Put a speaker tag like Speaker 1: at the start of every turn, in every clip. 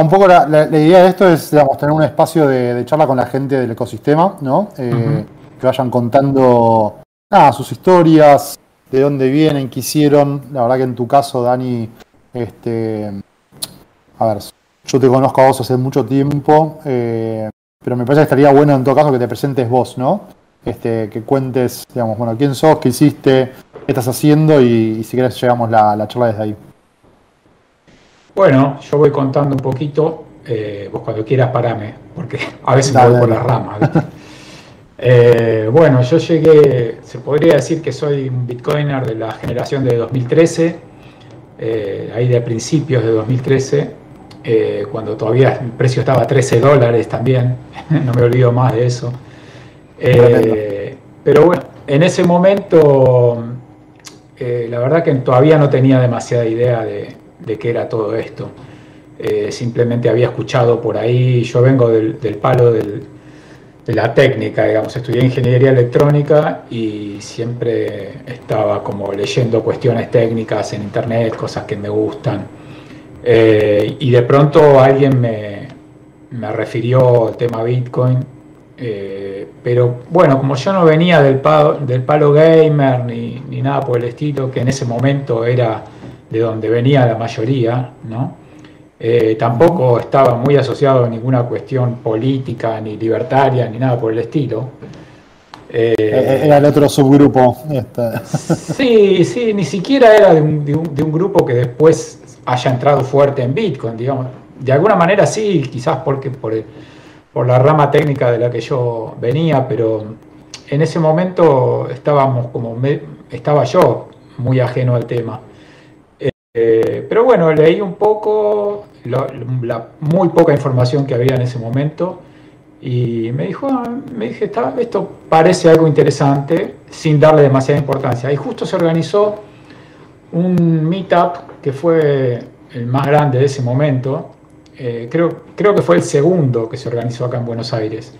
Speaker 1: un poco la, idea de esto es, digamos, tener un espacio de, charla con la gente del ecosistema, ¿no? Eh, que vayan contando sus historias, de dónde vienen, qué hicieron. La verdad que en tu caso, Dani, este, a ver, yo te conozco a vos hace mucho tiempo, eh, pero me parece que estaría bueno en todo caso que te presentes vos, ¿no? Este, que cuentes, digamos, bueno, quién sos, qué hiciste, qué estás haciendo y, si querés llegamos la, la charla desde ahí.
Speaker 2: Bueno, yo voy contando un poquito, eh, vos cuando quieras parame, porque a veces voy por las ramas. Eh, bueno, yo llegué, se podría decir que soy un bitcoiner de la generación de 2013, eh, ahí de principios de 2013, cuando todavía el precio estaba a 13 dólares también, no me olvido más de eso. pero bueno, en ese momento, la verdad que todavía no tenía demasiada idea de, de qué era todo esto. Eh, simplemente había escuchado por ahí, yo vengo del, palo de la técnica, digamos, estudié ingeniería electrónica y siempre estaba como leyendo cuestiones técnicas en internet, cosas que me gustan. Eh, y de pronto alguien me, refirió al tema Bitcoin, eh, pero bueno, como yo no venía del palo, del palo gamer ni, ni nada por el estilo, que en ese momento era de donde venía la mayoría, ¿no? Eh, tampoco estaba muy asociado a ninguna cuestión política, ni libertaria, ni nada por el estilo.
Speaker 1: Eh, era el otro subgrupo.
Speaker 2: Sí, sí, ni siquiera era de un, grupo que después haya entrado fuerte en Bitcoin, digamos. De alguna manera sí, quizás porque por, por la rama técnica de la que yo venía, pero en ese momento estábamos como estaba yo muy ajeno al tema. Eh, pero bueno, leí un poco, la, muy poca información que había en ese momento y me dijo, ah, me dije, esto parece algo interesante sin darle demasiada importancia. Y justo se organizó un meetup que fue el más grande de ese momento. Eh, creo, creo que fue el segundo que se organizó acá en Buenos Aires.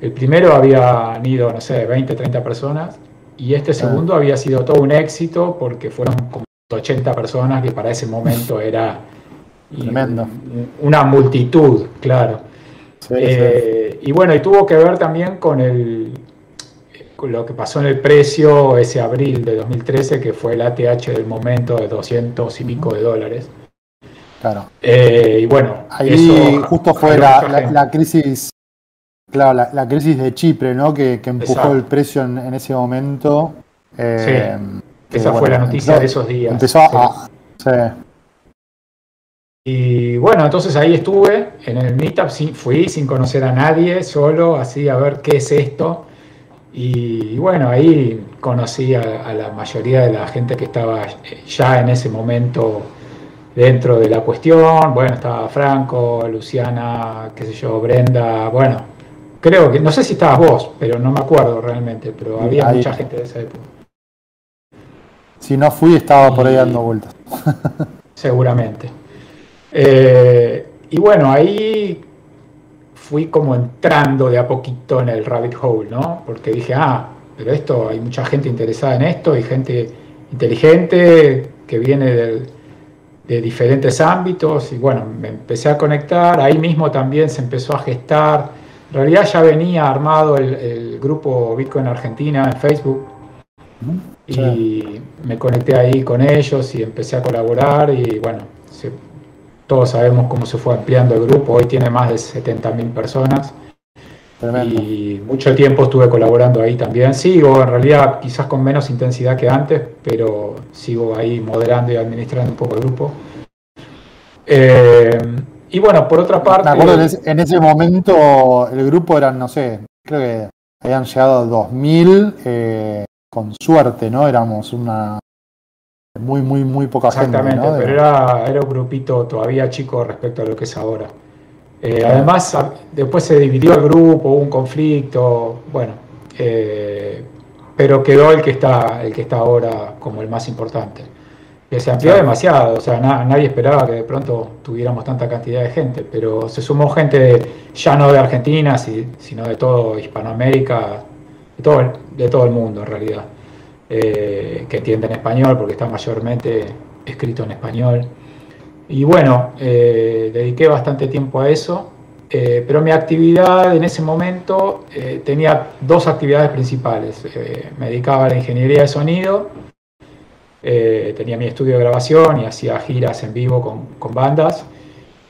Speaker 2: El primero había ido, no sé, 20, 30 personas y este ah. segundo había sido todo un éxito porque fueron como 80 personas, que para ese momento era una multitud, claro. Eh, y bueno, y tuvo que ver también con, el, con lo que pasó en el precio ese abril de 2013, que fue el ATH del momento de 200 y pico de dólares.
Speaker 1: Claro.
Speaker 2: Eh, y bueno,
Speaker 1: ahí justo fue la, crisis, claro, la, crisis de Chipre, ¿no? Que, empujó el precio en, ese momento.
Speaker 2: Eh, esa fue la noticia de esos días.
Speaker 1: Empezó a.
Speaker 2: Y bueno, entonces ahí estuve en el meetup, fui sin conocer a nadie, solo así a ver qué es esto. Y, bueno, ahí conocí a, la mayoría de la gente que estaba ya en ese momento dentro de la cuestión. Bueno, estaba Franco, Luciana, qué sé yo, Brenda. Bueno, creo que, no sé si estabas vos, pero no me acuerdo realmente, pero había mucha gente de esa época.
Speaker 1: Si no fui, estaba por ahí dando vueltas.
Speaker 2: seguramente. Eh, y bueno, ahí fui como entrando de a poquito en el rabbit hole, ¿no? Porque dije, ah, pero esto, hay mucha gente interesada en esto, hay gente inteligente que viene de diferentes ámbitos y bueno, me empecé a conectar, ahí mismo también se empezó a gestar, en realidad ya venía armado el, el grupo Bitcoin Argentina en Facebook, y me conecté ahí con ellos y empecé a colaborar y bueno, todos sabemos cómo se fue ampliando el grupo, hoy tiene más de 70.000 personas. Y mucho tiempo estuve colaborando ahí también. Sigo, en realidad, quizás con menos intensidad que antes, pero sigo ahí moderando y administrando un poco el grupo. Eh, y bueno, por otra parte.
Speaker 1: en ese momento el grupo eran, no sé, creo que habían llegado a 2000. Eh, con suerte, ¿no? Éramos una muy, muy, muy poca
Speaker 2: gente. Exactamente, pero era, era un grupito todavía chico respecto a lo que es ahora. Eh, además, después se dividió el grupo, hubo un conflicto, bueno, eh, pero quedó el que está, el que está ahora como el más importante. Que se amplió demasiado, o sea, nadie esperaba que de pronto tuviéramos tanta cantidad de gente, pero se sumó gente ya no de Argentina, sino de todo Hispanoamérica, de todo, de todo el mundo en realidad, eh, que entienden español porque está mayormente escrito en español. Y bueno, eh, dediqué bastante tiempo a eso, eh, pero mi actividad en ese momento eh, tenía dos actividades principales. me dedicaba a la ingeniería de sonido, tenía mi estudio de grabación y hacía giras en vivo con, bandas,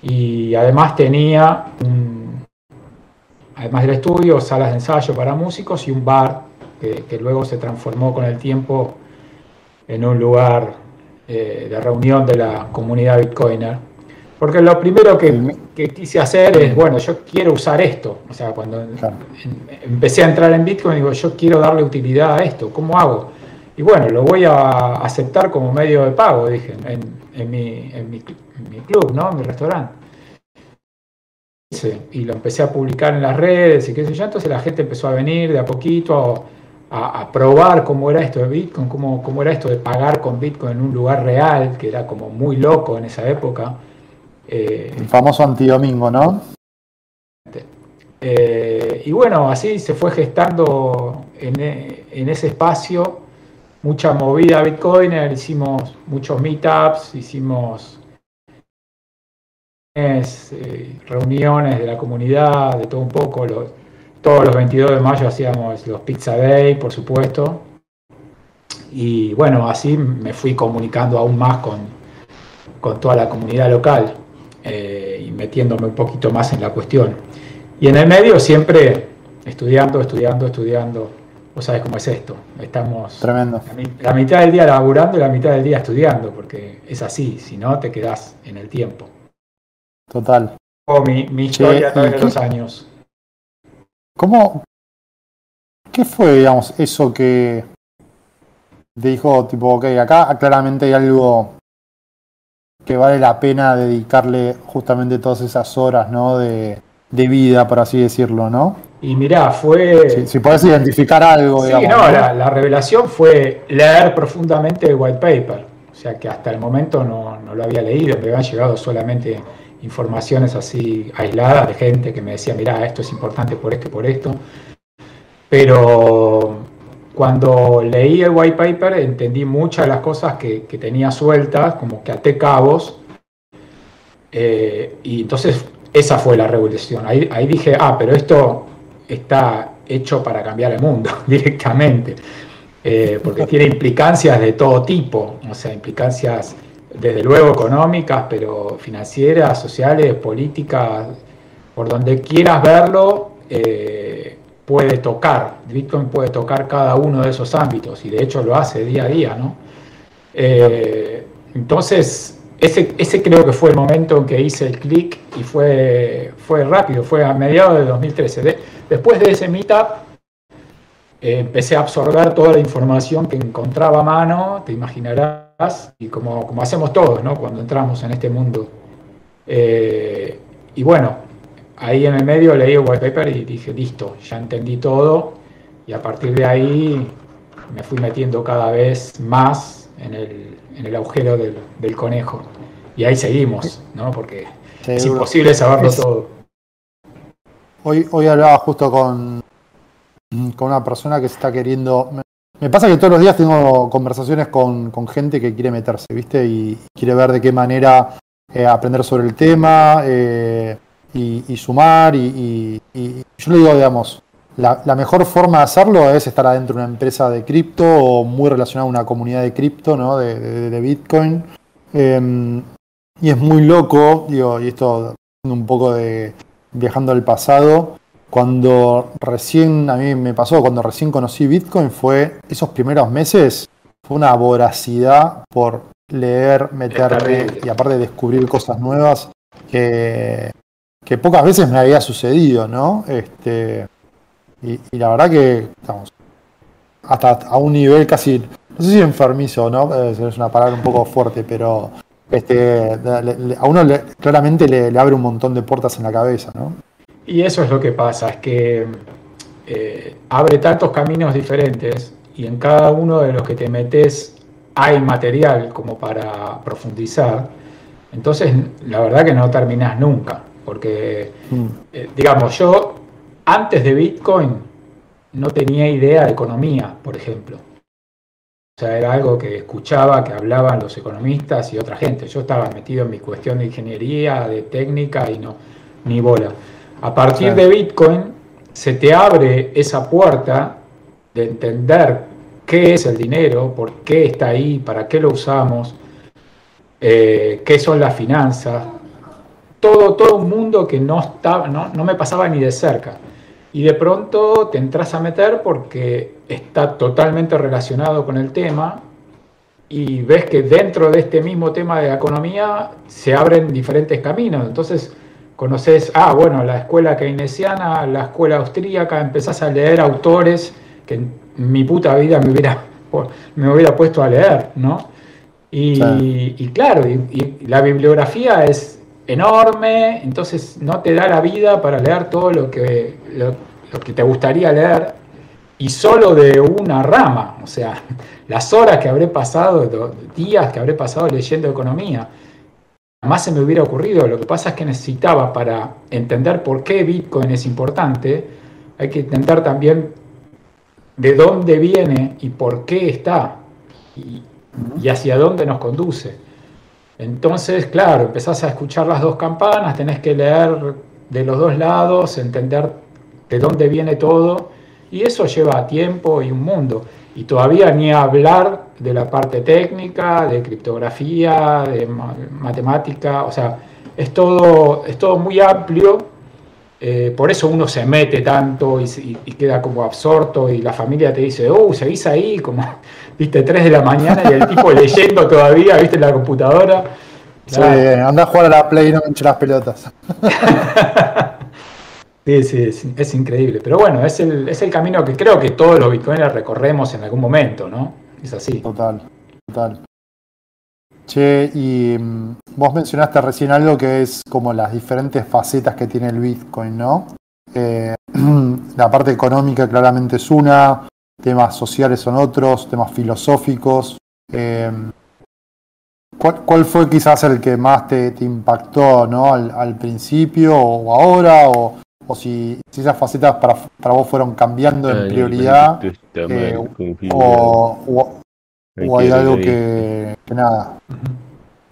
Speaker 2: y además tenía, además del estudio, salas de ensayo para músicos y un bar que, que luego se transformó con el tiempo en un lugar eh, de reunión de la comunidad bitcoiner. Porque lo primero que, quise hacer es, bueno, yo quiero usar esto. O sea, cuando empecé a entrar en Bitcoin, digo, yo quiero darle utilidad a esto. ¿Cómo hago? Y bueno, lo voy a aceptar como medio de pago, dije, en, mi, en mi, club, ¿no? En mi restaurante. Y lo empecé a publicar en las redes y qué sé yo. Entonces la gente empezó a venir de a poquito a, probar cómo era esto de Bitcoin, cómo, cómo, era esto de pagar con Bitcoin en un lugar real, que era como muy loco en esa época.
Speaker 1: Eh, El famoso antidomingo, ¿no?
Speaker 2: Eh, y bueno, así se fue gestando en, en ese espacio mucha movida Bitcoiner, hicimos muchos meetups, hicimos eh, reuniones de la comunidad, de todo un poco, los, todos los 22 de mayo hacíamos los Pizza Day, por supuesto. Y bueno, así me fui comunicando aún más con, con toda la comunidad local eh, y metiéndome un poquito más en la cuestión. Y en el medio siempre estudiando, estudiando, estudiando. Vos sabés cómo es esto. Estamos
Speaker 1: Tremendo.
Speaker 2: La, mitad del día laburando y la mitad del día estudiando, porque es así, si no te quedás en el tiempo.
Speaker 1: Total.
Speaker 2: O mi, mi historia a través de los años.
Speaker 1: ¿Cómo? ¿Qué fue, digamos, eso que te dijo, tipo, ok, acá claramente hay algo que vale la pena dedicarle justamente todas esas horas, ¿no? De, vida, por así decirlo, ¿no?
Speaker 2: Y mirá, fue...
Speaker 1: Si, podés identificar algo,
Speaker 2: sí, no, La, revelación fue leer profundamente el white paper. O sea que hasta el momento no, no lo había leído, me habían llegado solamente informaciones así aisladas de gente que me decía, mira, esto es importante por esto y por esto. Pero cuando leí el white paper entendí muchas de las cosas que, tenía sueltas, como que até cabos. Eh, y entonces esa fue la revolución. Ahí, ahí dije, ah, pero esto está hecho para cambiar el mundo directamente. Eh, porque tiene implicancias de todo tipo, o sea, implicancias desde luego económicas, pero financieras, sociales, políticas, por donde quieras verlo, eh, puede tocar. Bitcoin puede tocar cada uno de esos ámbitos y de hecho lo hace día a día, ¿no? Eh, entonces, ese, ese, creo que fue el momento en que hice el clic y fue, fue rápido, fue a mediados de 2013. después de ese meetup, eh, empecé a absorber toda la información que encontraba a mano, te imaginarás y como, como hacemos todos ¿no? cuando entramos en este mundo. Eh, y bueno, ahí en el medio leí el white paper y dije, listo, ya entendí todo y a partir de ahí me fui metiendo cada vez más en el, en el agujero del, del, conejo. Y ahí seguimos, ¿no? porque es imposible saberlo todo.
Speaker 1: Hoy, hoy hablaba justo con, con una persona que se está queriendo, me pasa que todos los días tengo conversaciones con, gente que quiere meterse, ¿viste? Y quiere ver de qué manera eh, aprender sobre el tema eh, y, sumar. Y, yo le digo, digamos, la, mejor forma de hacerlo es estar adentro de una empresa de cripto o muy relacionada a una comunidad de cripto, ¿no? De, Bitcoin. Em, y es muy loco, digo, y esto un poco de viajando al pasado cuando recién, a mí me pasó, cuando recién conocí Bitcoin, fue esos primeros meses, fue una voracidad por leer, meterme y aparte descubrir cosas nuevas que, que pocas veces me había sucedido, ¿no? Este, y, la verdad que, estamos hasta a un nivel casi, no sé si enfermizo, ¿no? Es una palabra un poco fuerte, pero este, a uno claramente le, le abre un montón de puertas en la cabeza, ¿no?
Speaker 2: Y eso es lo que pasa, es que eh, abre tantos caminos diferentes y en cada uno de los que te metes hay material como para profundizar. Entonces, la verdad que no terminas nunca, porque, mm. eh, digamos, yo antes de Bitcoin no tenía idea de economía, por ejemplo. O sea, era algo que escuchaba, que hablaban los economistas y otra gente. Yo estaba metido en mi cuestión de ingeniería, de técnica y no, ni bola. A partir de Bitcoin se te abre esa puerta de entender qué es el dinero, por qué está ahí, para qué lo usamos, eh, qué son las finanzas, todo, todo un mundo que no, estaba, no, no me pasaba ni de cerca. Y de pronto te entras a meter porque está totalmente relacionado con el tema y ves que dentro de este mismo tema de economía se abren diferentes caminos. Entonces conoces, ah, bueno, la escuela keynesiana, la escuela austríaca, empezás a leer autores que en mi puta vida me hubiera, me hubiera puesto a leer, ¿no? Y, claro, y, la bibliografía es enorme, entonces no te da la vida para leer todo lo que, lo, que te gustaría leer y solo de una rama, o sea, las horas que habré pasado, días que habré pasado leyendo economía, jamás se me hubiera ocurrido. Lo que pasa es que necesitaba para entender por qué Bitcoin es importante, hay que intentar también de dónde viene y por qué está y, y hacia dónde nos conduce. Entonces, claro, empezás a escuchar las dos campanas, tenés que leer de los dos lados, entender de dónde viene todo, y eso lleva tiempo y un mundo. Y todavía ni hablar de la parte técnica, de criptografía, de matemática, o sea, es todo, es todo muy amplio, eh, por eso uno se mete tanto y, queda como absorto y la familia te dice, oh, seguís ahí, como, viste, 3 de la mañana y el tipo leyendo todavía, viste, en la computadora.
Speaker 1: Sí, anda a jugar a la Play y no me las pelotas.
Speaker 2: sí, sí, es, increíble. Pero bueno, es el, es el camino que creo que todos los bitcoiners recorremos en algún momento, ¿no? Es así.
Speaker 1: Total, total. Che, y mm, vos mencionaste recién algo que es como las diferentes facetas que tiene el Bitcoin, ¿no? Eh, la parte económica claramente es una, temas sociales son otros, temas filosóficos. Eh, ¿cuál, fue quizás el que más te, impactó ¿no? al, principio o ahora? O, si, esas facetas para, para, vos fueron cambiando en prioridad? Eh, o, o hay algo que, nada,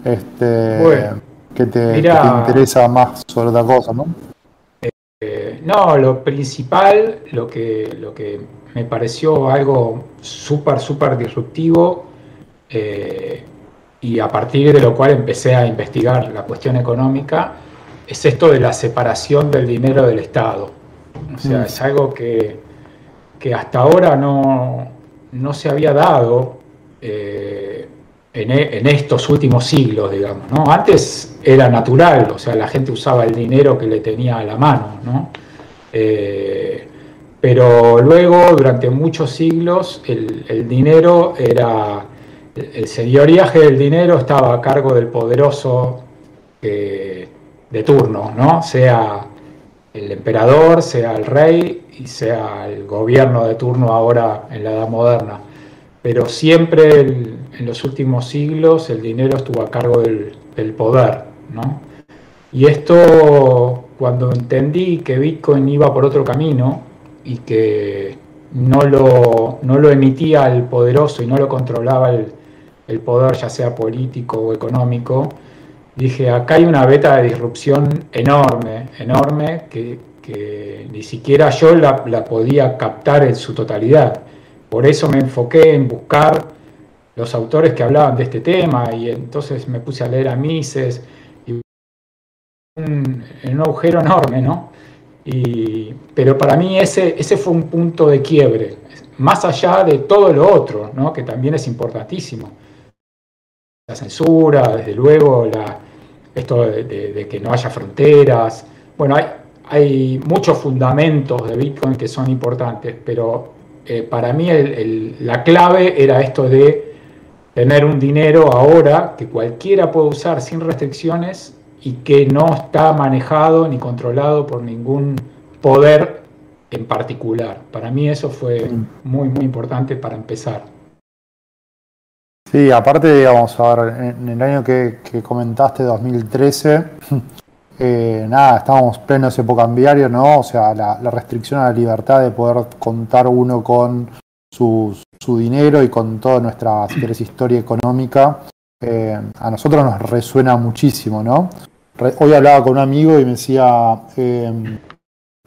Speaker 1: este, que, te, interesa más sobre otra cosa, ¿no?
Speaker 2: Eh, no, lo principal, lo que, lo que me pareció algo súper, súper disruptivo, eh, y a partir de lo cual empecé a investigar la cuestión económica, es esto de la separación del dinero del Estado. O sea, mm. es algo que, que hasta ahora no, no se había dado eh, e, en, estos últimos siglos, digamos. ¿no? Antes era natural, o sea, la gente usaba el dinero que le tenía a la mano, ¿no? Eh, pero luego, durante muchos siglos, el, dinero era, el señoriaje del dinero estaba a cargo del poderoso eh, de turno, ¿no? Sea el emperador, sea el rey y sea el gobierno de turno ahora en la edad moderna pero siempre en los últimos siglos el dinero estuvo a cargo del, poder, ¿no? Y esto, cuando entendí que Bitcoin iba por otro camino y que no lo, no lo emitía el poderoso y no lo controlaba el, poder, ya sea político o económico, dije, acá hay una beta de disrupción enorme, enorme, que, ni siquiera yo la, podía captar en su totalidad. Por eso me enfoqué en buscar los autores que hablaban de este tema y entonces me puse a leer a Mises y un, un agujero enorme, ¿no? pero para mí ese, ese fue un punto de quiebre, más allá de todo lo otro, ¿no? que también es importantísimo. La censura, desde luego, la, esto de, que no haya fronteras. Bueno, hay, hay muchos fundamentos de Bitcoin que son importantes, pero eh, para mí la clave era esto de tener un dinero ahora que cualquiera puede usar sin restricciones y que no está manejado ni controlado por ningún poder en particular. Para mí eso fue muy, muy importante para empezar.
Speaker 1: Sí, aparte, digamos, a ver, en el año que, comentaste, 2013, eh, nada, estábamos plenos época cambiario, ¿no? O sea, la, restricción a la libertad de poder contar uno con su, dinero y con toda nuestra historia económica, eh, a nosotros nos resuena muchísimo, ¿no? hoy hablaba con un amigo y me decía, em,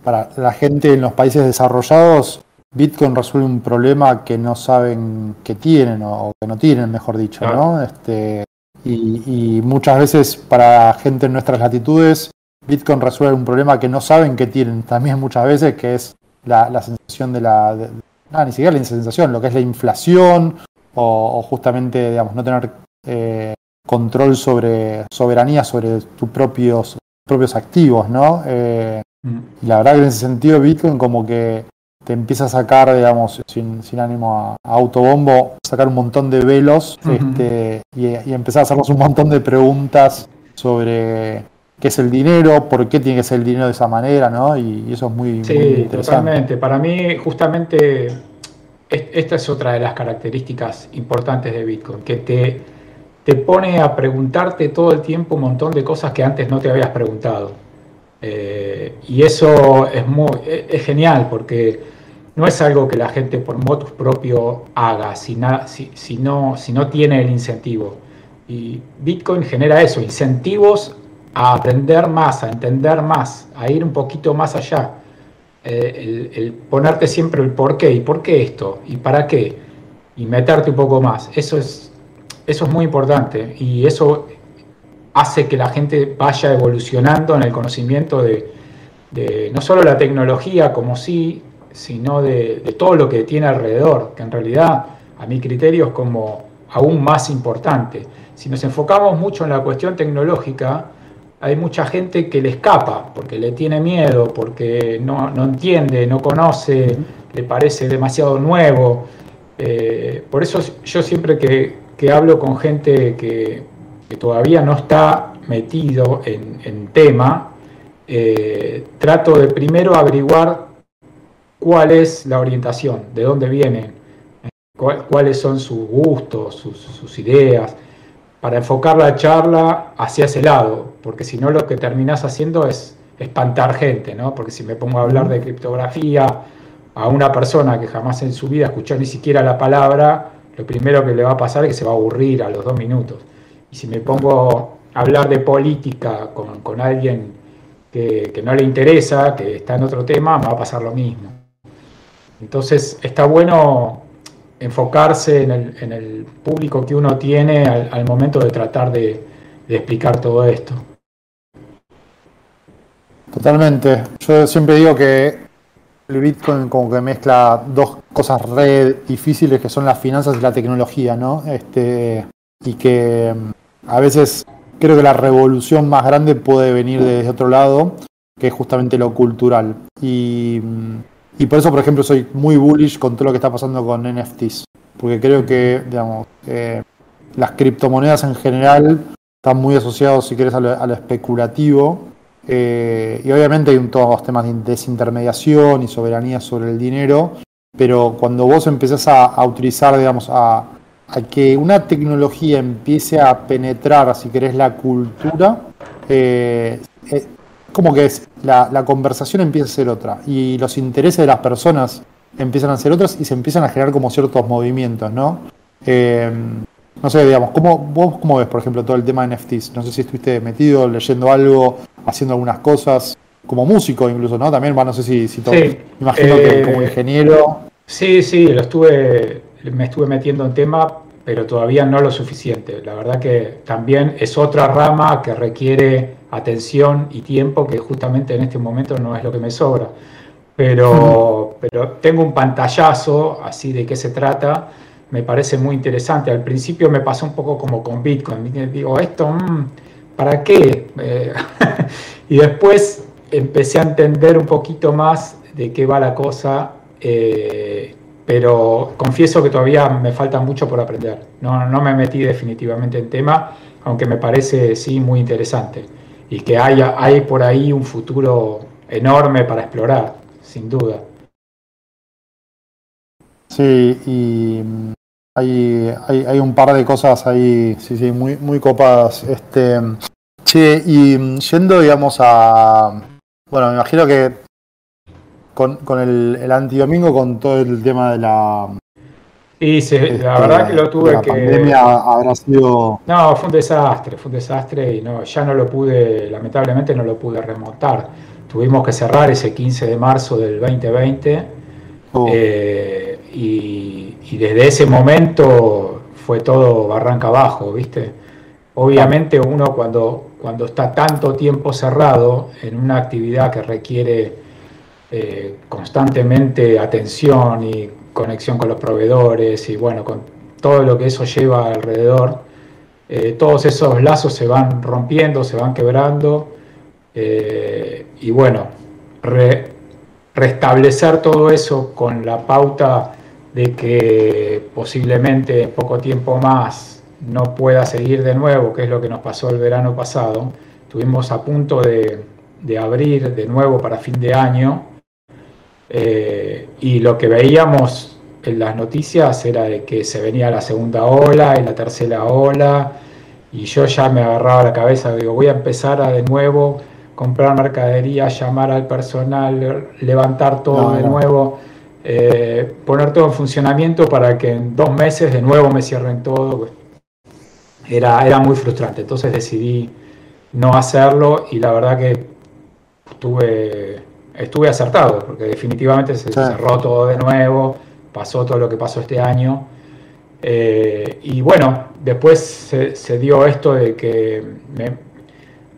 Speaker 1: para la gente en los países desarrollados, Bitcoin resuelve un problema que no saben que tienen o que no tienen, mejor dicho, ¿no? Este, y, muchas veces para gente en nuestras latitudes, Bitcoin resuelve un problema que no saben que tienen también muchas veces, que es la, sensación de la... ni siquiera la sensación, lo que es la inflación o, justamente, digamos, no tener eh, control sobre soberanía sobre tus propios, propios activos, ¿no? Eh, mm. y la verdad que en ese sentido Bitcoin como que te empieza a sacar, digamos, sin, ánimo a, autobombo, sacar un montón de velos este, y, empezar a hacernos un montón de preguntas sobre qué es el dinero, por qué tiene que ser el dinero de esa manera, ¿no? Y, eso es muy,
Speaker 2: sí, interesante. Totalmente. Para mí, justamente, esta es otra de las características importantes de Bitcoin, que te, te pone a preguntarte todo el tiempo un montón de cosas que antes no te habías preguntado. Eh, y eso es, muy, es genial porque no es algo que la gente por motus propio haga si, si, no, si no tiene el incentivo. Y Bitcoin genera eso, incentivos a aprender más, a entender más, a ir un poquito más allá. Eh, el, ponerte siempre el por qué, y por qué esto, y para qué, y meterte un poco más. Eso es, eso es muy importante y eso hace que la gente vaya evolucionando en el conocimiento de, no solo la tecnología como sí, sino de, todo lo que tiene alrededor, que en realidad a mi criterio es como aún más importante. Si nos enfocamos mucho en la cuestión tecnológica, hay mucha gente que le escapa porque le tiene miedo, porque no, entiende, no conoce, le parece demasiado nuevo. Eh, por eso yo siempre que, hablo con gente que, todavía no está metido en, tema, eh, trato de primero averiguar cuál es la orientación, de dónde vienen, cuáles son sus gustos, sus, ideas, para enfocar la charla hacia ese lado, porque si no lo que terminas haciendo es espantar gente, ¿no? Porque si me pongo a hablar de criptografía a una persona que jamás en su vida escuchó ni siquiera la palabra, lo primero que le va a pasar es que se va a aburrir a los dos minutos. Y si me pongo a hablar de política con, alguien que, que no le interesa, que está en otro tema, va a pasar lo mismo. Entonces está bueno enfocarse en el, público que uno tiene al, momento de tratar de, explicar todo esto.
Speaker 1: Totalmente. Yo siempre digo que el Bitcoin como que mezcla dos cosas re difíciles que son las finanzas y la tecnología, ¿no? Este, y que mm, a veces creo que la revolución más grande puede venir desde otro lado, que es justamente lo cultural. Y mm, y por eso, por ejemplo, soy muy bullish con todo lo que está pasando con NFTs. Porque creo que, digamos, las criptomonedas en general están muy asociados, si quieres, a lo, especulativo. Eh, y obviamente hay un, todos los temas de desintermediación y soberanía sobre el dinero. Pero cuando vos empezás a, utilizar, digamos, a, que una tecnología empiece a penetrar, si querés, la cultura, eh, eh, como que es, la, conversación empieza a ser otra y los intereses de las personas empiezan a ser otros y se empiezan a generar como ciertos movimientos, ¿no? Eh, no sé, digamos, ¿cómo, ¿vos cómo ves, por ejemplo, todo el tema de NFTs? No sé si estuviste metido, leyendo algo, haciendo algunas cosas, como músico incluso, ¿no? También, bueno, no sé si, si todo,
Speaker 2: me
Speaker 1: imagino que como
Speaker 2: eh,
Speaker 1: ingeniero.
Speaker 2: Sí, sí, lo estuve, me estuve metiendo en tema, pero todavía no lo suficiente. La verdad que también es otra rama que requiere atención y tiempo, que justamente en este momento no es lo que me sobra. Pero, pero tengo un pantallazo así de qué se trata, me parece muy interesante. Al principio me pasó un poco como con Bitcoin, digo, esto, mm, ¿para qué? Eh, y después empecé a entender un poquito más de qué va la cosa, eh, pero confieso que todavía me falta mucho por aprender. No, no me metí definitivamente en tema, aunque me parece sí muy interesante y que haya, hay por ahí un futuro enorme para explorar, sin duda.
Speaker 1: Sí, y mm, hay, hay, un par de cosas ahí, sí, sí, muy, muy copadas. Este, che, y mm, yendo, digamos, a. Bueno, me imagino que con, con el, el antidomingo, con todo el tema de la,
Speaker 2: Y la verdad que lo tuve
Speaker 1: la
Speaker 2: que.
Speaker 1: La pandemia habrá sido.
Speaker 2: No, fue un desastre, fue un desastre y no, ya no lo pude, lamentablemente no lo pude remontar. Tuvimos que cerrar ese 15 de marzo del 2020 eh, y, y, desde ese momento fue todo barranca abajo, ¿viste? Obviamente uno cuando, cuando está tanto tiempo cerrado en una actividad que requiere eh, constantemente atención y conexión con los proveedores y bueno, con todo lo que eso lleva alrededor, eh, todos esos lazos se van rompiendo, se van quebrando eh, y bueno, restablecer todo eso con la pauta de que posiblemente en poco tiempo más no pueda seguir de nuevo, que es lo que nos pasó el verano pasado, estuvimos a punto de, de abrir de nuevo para fin de año eh, y lo que veíamos en las noticias era de que se venía la segunda ola y la tercera ola, y yo ya me agarraba la cabeza, digo, voy a empezar a de nuevo comprar mercadería, llamar al personal, levantar todo de nuevo, eh, poner todo en funcionamiento para que en dos meses de nuevo me cierren todo. Era, era muy frustrante, entonces decidí no hacerlo y la verdad que tuve estuve acertado, porque definitivamente se cerró todo de nuevo, pasó todo lo que pasó este año. Eh, y bueno, después se, dio esto de que,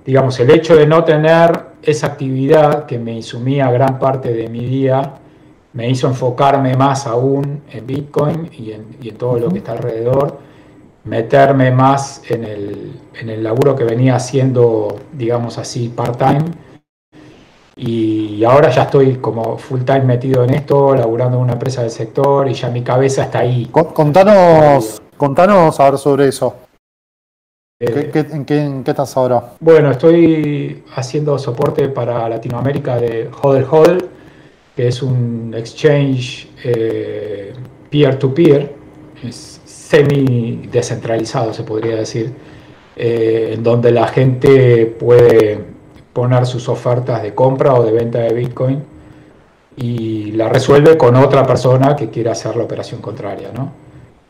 Speaker 2: digamos, el hecho de no tener esa actividad que me insumía gran parte de mi día, me hizo enfocarme más aún en Bitcoin y en, todo lo que está alrededor, meterme más en el, en el laburo que venía haciendo, digamos así, part-time y ahora ya estoy como full time metido en esto, laburando en una empresa del sector y ya mi cabeza está ahí.
Speaker 1: Contanos, contanos ahora sobre eso. Eh, en, qué, estás ahora?
Speaker 2: Bueno, estoy haciendo soporte para Latinoamérica de Hodel Hodel, que es un exchange eh, peer-to-peer, es semi descentralizado se podría decir, eh, en donde la gente puede poner sus ofertas de compra o de venta de Bitcoin y la resuelve con otra persona que quiera hacer la operación contraria, ¿no?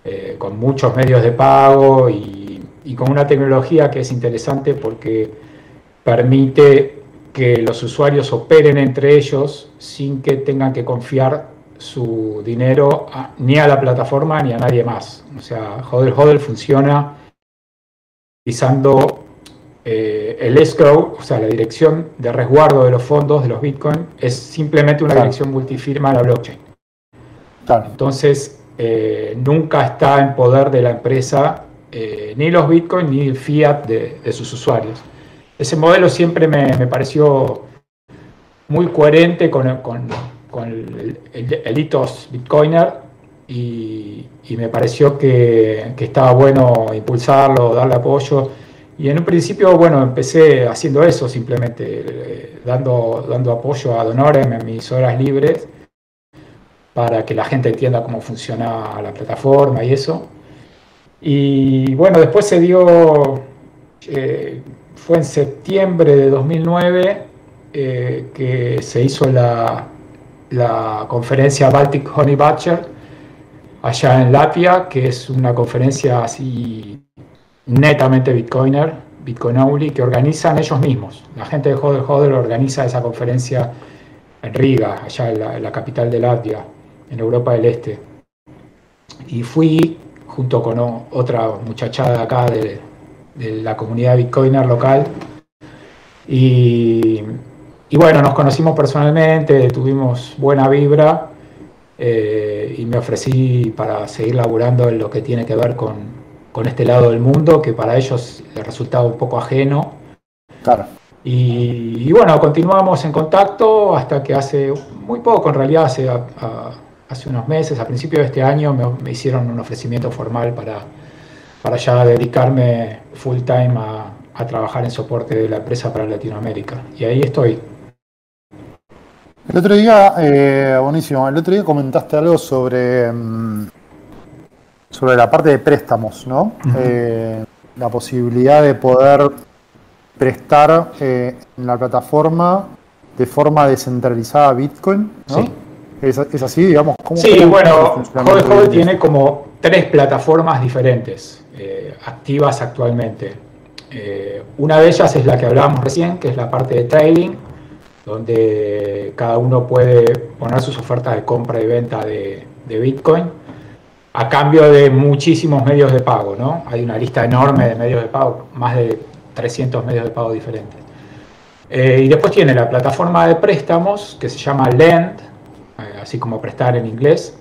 Speaker 2: Eh, con muchos medios de pago y, y, con una tecnología que es interesante porque permite que los usuarios operen entre ellos sin que tengan que confiar su dinero ni a la plataforma ni a nadie más. O sea, Hodel Hodel funciona utilizando eh, el escrow, o sea, la dirección de resguardo de los fondos de los Bitcoin, es simplemente una dirección multifirma a la blockchain. Entonces, eh, nunca está en poder de la empresa eh, ni los Bitcoin ni el fiat de, sus usuarios. Ese modelo siempre me, pareció muy coherente con, el, el, Bitcoiner y, me pareció que, que estaba bueno impulsarlo, darle apoyo y en un principio, bueno, empecé haciendo eso, simplemente eh, dando, dando apoyo a Donorem en mis horas libres para que la gente entienda cómo funciona la plataforma y eso. Y bueno, después se dio, eh, fue en septiembre de 2009 eh, que se hizo la, la conferencia Baltic Honey Butcher allá en Latvia, que es una conferencia así netamente Bitcoiner, Bitcoin only, que organizan ellos mismos. La gente de Hodel Hodel organiza esa conferencia en Riga, allá en la, capital de Latvia, en Europa del Este. Y fui junto con otra muchachada de acá de, la comunidad Bitcoiner local. Y, bueno, nos conocimos personalmente, tuvimos buena vibra eh, y me ofrecí para seguir laburando en lo que tiene que ver con, con este lado del mundo que para ellos les resultaba un poco ajeno.
Speaker 1: Claro.
Speaker 2: Y, bueno, continuamos en contacto hasta que hace muy poco, en realidad hace, hace unos meses, a principios de este año, me, hicieron un ofrecimiento formal para, para ya dedicarme full time a, trabajar en soporte de la empresa para Latinoamérica. Y ahí estoy.
Speaker 1: El otro día, eh, buenísimo, el otro día comentaste algo sobre... Mm, sobre la parte de préstamos, ¿no? Eh, la posibilidad de poder prestar eh, en la plataforma de forma descentralizada Bitcoin, ¿no? ¿Es, así, digamos?
Speaker 2: sí, bueno, Hodl tiene como tres plataformas diferentes, eh, activas actualmente. Eh, una de ellas es la que hablábamos recién, que es la parte de trading, donde cada uno puede poner sus ofertas de compra y venta de, Bitcoin a cambio de muchísimos medios de pago, ¿no? Hay una lista enorme de medios de pago, más de 300 medios de pago diferentes. Eh, y después tiene la plataforma de préstamos que se llama Lend, eh, así como prestar en inglés,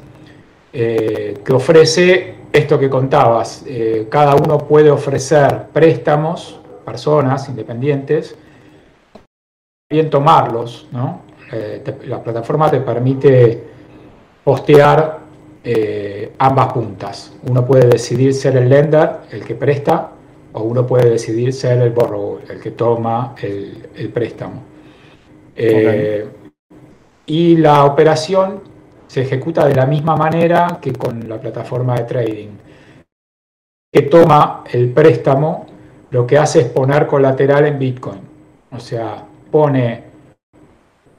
Speaker 2: eh, que ofrece esto que contabas. Cada uno puede ofrecer préstamos, personas independientes, bien tomarlos. ¿no? la plataforma te permite postear ambas puntas. Uno puede decidir ser el lender, el que presta, o uno puede decidir ser el borrower, el que toma el, préstamo. Y la operación se ejecuta de la misma manera que con la plataforma de trading. Que toma el préstamo, lo que hace es poner colateral en Bitcoin. O sea, pone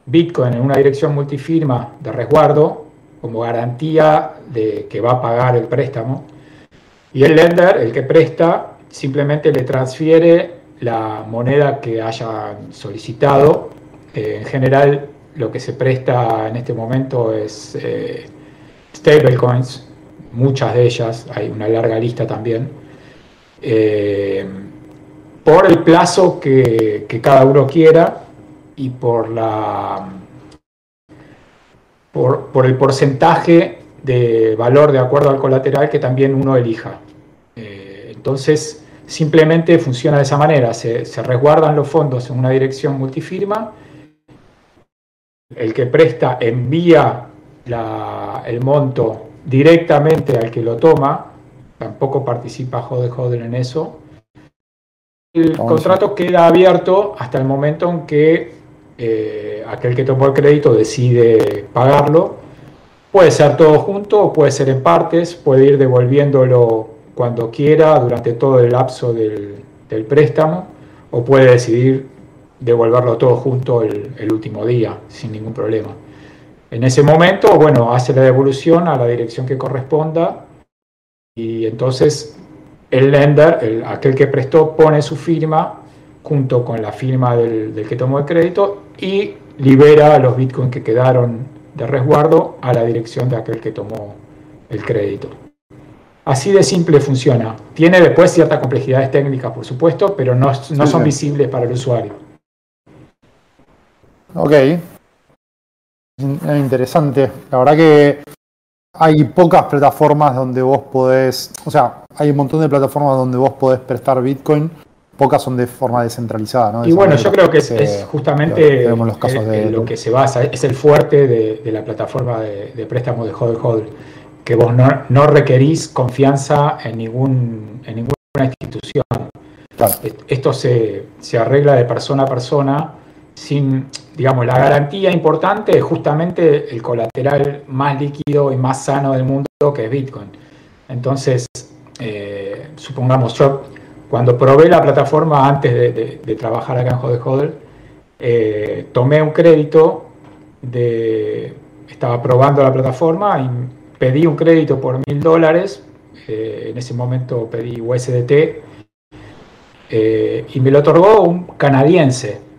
Speaker 2: Bitcoin en una dirección multifirma de resguardo como garantía de que va a pagar el préstamo. Y el lender, el que presta, simplemente le transfiere la moneda que haya solicitado. Eh, en general, lo que se presta en este momento es eh, stablecoins, muchas de ellas, hay una larga lista también, eh, por el plazo que, cada uno quiera y por, la, por, el porcentaje de valor de acuerdo al colateral que también uno elija. Eh, entonces, simplemente funciona de esa manera, se, se resguardan los fondos en una dirección multifirma, el que presta envía el monto directamente al que lo toma, tampoco participa Jode Hodel en eso. El contrato queda abierto hasta el momento en que eh, aquel que tomó el crédito decide pagarlo. Puede ser todo junto o puede ser en partes, puede ir devolviéndolo cuando quiera durante todo el lapso del, préstamo o puede decidir devolverlo todo junto el, último día, sin ningún problema. En ese momento, bueno, hace la devolución a la dirección que corresponda y entonces el lender, el, aquel que prestó, pone su firma junto con la firma del, del, que tomó el crédito y libera los bitcoins que quedaron de resguardo a la dirección de aquel que tomó el crédito. Así de simple funciona. Tiene después ciertas complejidades técnicas, por supuesto, pero no, no son visibles para el usuario.
Speaker 1: Ok. Interesante. La verdad que hay pocas plataformas donde vos podés, o sea, hay un montón de plataformas donde vos podés prestar Bitcoin, pocas son de forma descentralizada, ¿no?
Speaker 2: y bueno, yo creo que es, justamente los casos de, lo que se basa, es el fuerte de, la plataforma de, préstamo de Hodl Hodl, que vos no, requerís confianza en, ningún, en ninguna institución. Esto se, se arregla de persona a persona sin, digamos, la garantía importante es justamente el colateral más líquido y más sano del mundo que es Bitcoin. Entonces, eh, supongamos, yo cuando probé la plataforma antes de, trabajar acá en Hodel Hodel, eh, tomé un crédito de, estaba probando la plataforma y pedí un crédito por mil dólares, eh, en ese momento pedí USDT, y me lo otorgó un canadiense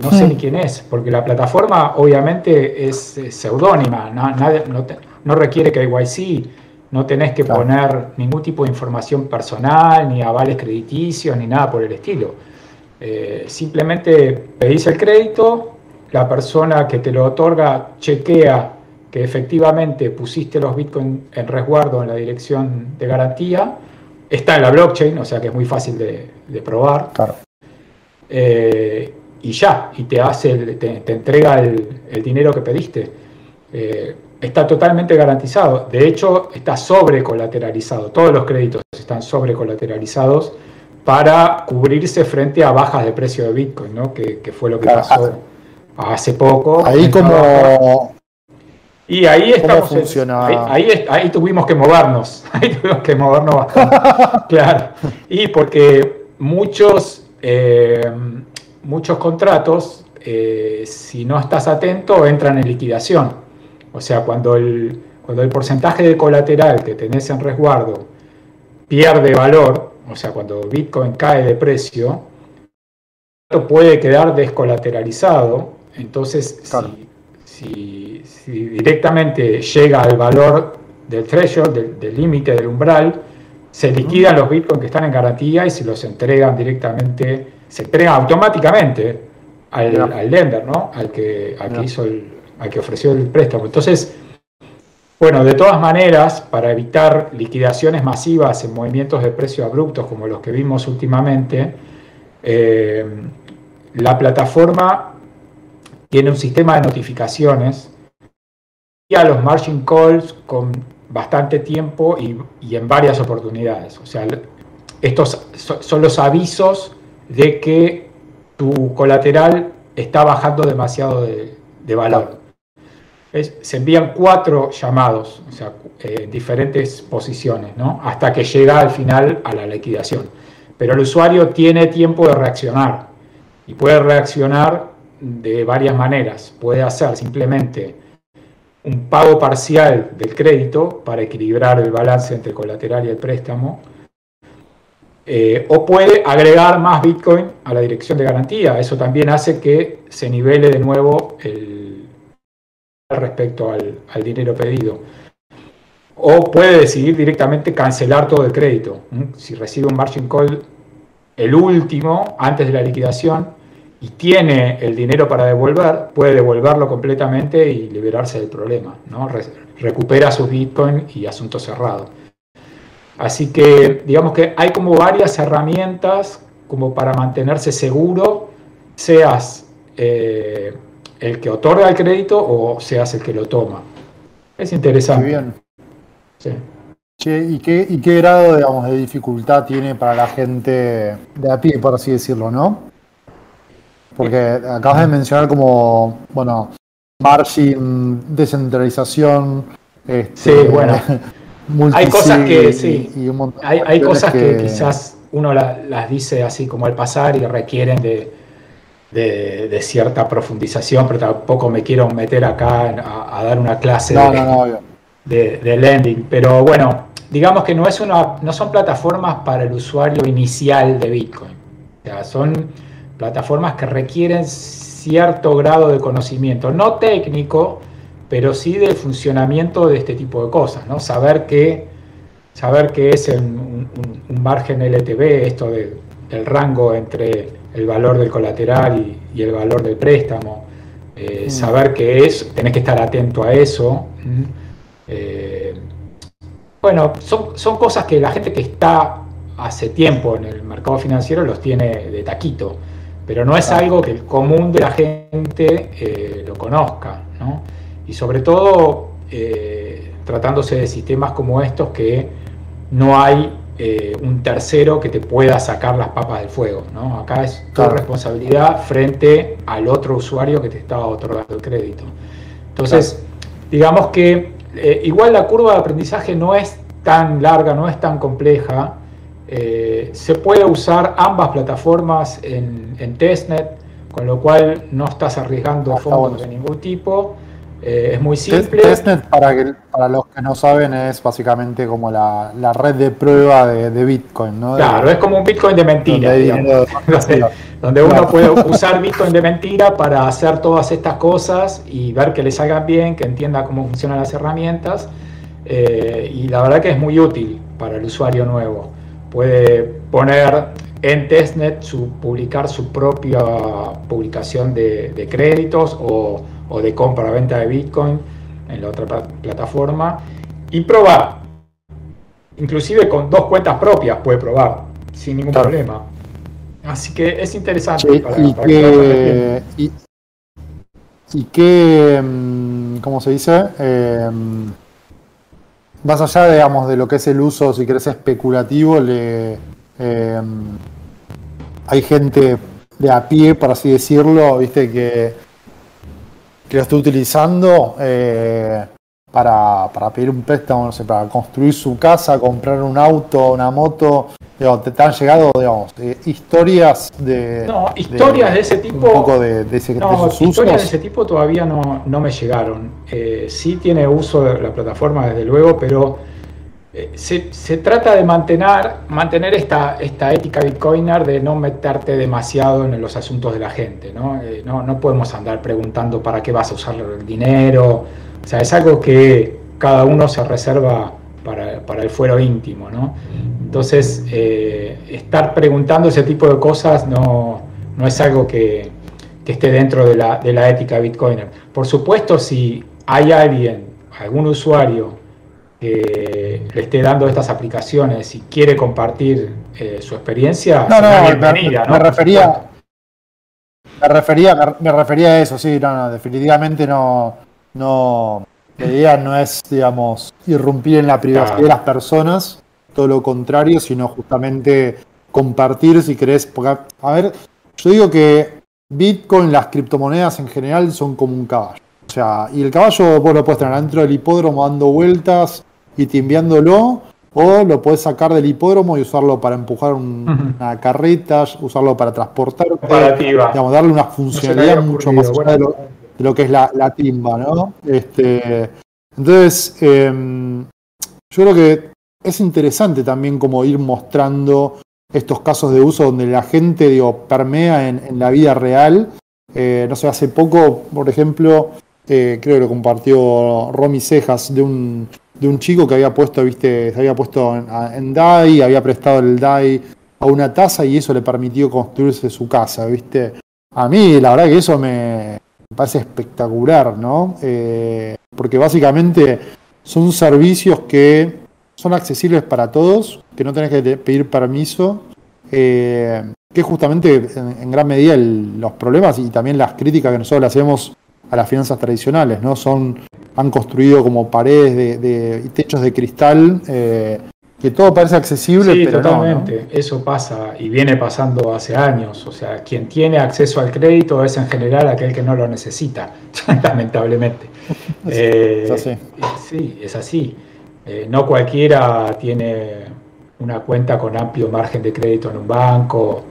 Speaker 2: no sé ni quién es, porque la plataforma obviamente es, seudónima, no, no, requiere KYC, no tenés que poner ningún tipo de información personal, ni avales crediticios, ni nada por el estilo. Eh, simplemente pedís el crédito, la persona que te lo otorga chequea que efectivamente pusiste los bitcoins en resguardo en la dirección de garantía, está en la blockchain, o sea que es muy fácil de, probar. Claro. Eh, y ya, y te hace, te, entrega el, dinero que pediste. Eh, está totalmente garantizado. De hecho, está sobrecolateralizado. Todos los créditos están sobrecolateralizados para cubrirse frente a bajas de precio de Bitcoin, ¿no? que, fue lo que pasó hace poco.
Speaker 1: Ahí como...
Speaker 2: Y ahí estamos. Ahí, ahí, tuvimos que movernos. Ahí tuvimos que movernos bastante. claro. Y porque muchos eh, muchos contratos, eh, si no estás atento, entran en liquidación. O sea, cuando el, cuando el porcentaje de colateral que tenés en resguardo pierde valor, o sea, cuando Bitcoin cae de precio, puede quedar descolateralizado. Entonces, si, directamente llega al valor del threshold, del límite, del, umbral, se liquidan los bitcoins que están en garantía y se los entregan directamente, se entregan automáticamente al, lender, ¿no? Al que, al hizo el, al que ofreció el préstamo. Entonces, bueno, de todas maneras, para evitar liquidaciones masivas en movimientos de precio abruptos como los que vimos últimamente, eh, la plataforma tiene un sistema de notificaciones y a los margin calls con bastante tiempo y, en varias oportunidades. O sea, estos son los avisos de que tu colateral está bajando demasiado de, valor. Se envían cuatro llamados, o en diferentes posiciones, hasta que llega al final a la liquidación. Pero el usuario tiene tiempo de reaccionar y puede reaccionar de varias maneras. Puede hacer simplemente un pago parcial del crédito para equilibrar el balance entre colateral y el préstamo. Eh, o puede agregar más Bitcoin a la dirección de garantía. Eso también hace que se nivele de nuevo el respecto al, dinero pedido. O puede decidir directamente cancelar todo el crédito. Si recibe un margin call el último, antes de la liquidación, y tiene el dinero para devolver, puede devolverlo completamente y liberarse del problema. ¿no? recupera sus bitcoins y asunto cerrado. Así que digamos que hay como varias herramientas como para mantenerse seguro, seas eh, el que otorga el crédito o seas el que lo toma. Es interesante. Muy bien.
Speaker 1: Sí. ¿y, qué, ¿y qué grado digamos, de dificultad tiene para la gente de a pie, por así decirlo, no? Porque acabas de mencionar como, bueno, margin, descentralización.
Speaker 2: Este, sí, bueno. hay cosas que, sí. hay, cosas que, quizás uno las dice así como al pasar y requieren de, cierta profundización, pero tampoco me quiero meter acá a, dar una clase de, de, lending. Pero bueno, digamos que no, es una, no son plataformas para el usuario inicial de Bitcoin. O sea, son plataformas que requieren cierto grado de conocimiento, no técnico, pero sí del funcionamiento de este tipo de cosas, ¿no? Saber qué, saber qué es un, margen LTV, esto del rango entre el valor del colateral y, el valor del préstamo, eh, mm. saber qué es, tenés que estar atento a eso. Eh, bueno, son, son cosas que la gente que está hace tiempo en el mercado financiero los tiene de taquito pero no es algo que el común de la gente eh, lo conozca, ¿no? Y sobre todo tratándose de sistemas como estos que no hay eh, un tercero que te pueda sacar las papas del fuego, ¿no? Acá es tu responsabilidad frente al otro usuario que te está otorgando el crédito. Entonces, digamos que igual la curva de aprendizaje no es tan larga, no es tan compleja, eh, se puede usar ambas plataformas en, testnet, con lo cual no estás arriesgando fondos de ningún tipo. Eh, es muy simple.
Speaker 1: Testnet, para, que, para los que no saben, es básicamente como la, red de prueba de, Bitcoin. ¿no?
Speaker 2: Claro, es como un Bitcoin de mentira. Donde, uno puede usar Bitcoin de mentira para hacer todas estas cosas y ver que le salgan bien, que entienda cómo funcionan las herramientas. Eh, y la verdad que es muy útil para el usuario nuevo puede poner en testnet, su, publicar su propia publicación de, créditos o, de compra-venta de Bitcoin en la otra plataforma y probar. Inclusive con dos cuentas propias puede probar sin ningún problema. Así que es interesante
Speaker 1: y, que, y, que, mm, ¿cómo se dice? Eh, más allá, digamos, de lo que es el uso, si querés, especulativo, le, em, hay gente de a pie, por así decirlo, viste, que, que lo está utilizando eh, para, pedir un préstamo, no sé, para construir su casa, comprar un auto, una moto, te, han llegado, digamos, eh, historias de.
Speaker 2: No, historias de, ese tipo.
Speaker 1: Un poco de, ese,
Speaker 2: no, historias de ese tipo todavía no, no me llegaron. Eh, sí tiene uso de la plataforma, desde luego, pero se, se, trata de mantener, mantener esta, esta ética bitcoiner de no meterte demasiado en los asuntos de la gente. ¿no? no, no podemos andar preguntando para qué vas a usar el dinero. O sea, es algo que cada uno se reserva para, para el fuero íntimo. ¿no? Entonces, eh, estar preguntando ese tipo de cosas no, es algo que, esté dentro de la, de la, ética bitcoiner. Por supuesto, si hay alguien, algún usuario le esté dando estas aplicaciones y quiere compartir eh, su experiencia,
Speaker 1: no, no, me, refería, me refería, me, refería a eso, sí, no, definitivamente no, no, la idea no es, digamos, irrumpir en la privacidad de las personas, todo lo contrario, sino justamente compartir si querés. Porque, a ver, yo digo que Bitcoin, las criptomonedas en general son como un caballo. O sea, y el caballo vos lo puedes tener dentro del hipódromo dando vueltas y timbiándolo, o lo puedes sacar del hipódromo y usarlo para empujar una carreta, usarlo para transportar, digamos, darle una funcionalidad mucho más allá de lo, que es la, timba, ¿no? Este, entonces, em, yo creo que es interesante también como ir mostrando estos casos de uso donde la gente digo, permea en, la vida real. Eh, no sé, hace poco, por ejemplo, eh, creo que lo compartió Romy Cejas de un, de un chico que había puesto, viste, se había puesto en, DAI, había prestado el DAI a una taza y eso le permitió construirse su casa, viste. A mí, la verdad que eso me parece espectacular, ¿no? Eh, porque básicamente son servicios que son accesibles para todos, que no tenés que pedir permiso, eh, que justamente en, gran medida los problemas y también las críticas que nosotros le hacemos a las finanzas tradicionales, ¿no? Son, han construido como paredes de, techos de cristal, eh, que todo parece accesible,
Speaker 2: sí, totalmente. Eso pasa y viene pasando hace años. O sea, quien tiene acceso al crédito es en general aquel que no lo necesita, lamentablemente. es así. Eh, sí, es así. Eh, no cualquiera tiene una cuenta con amplio margen de crédito en un banco.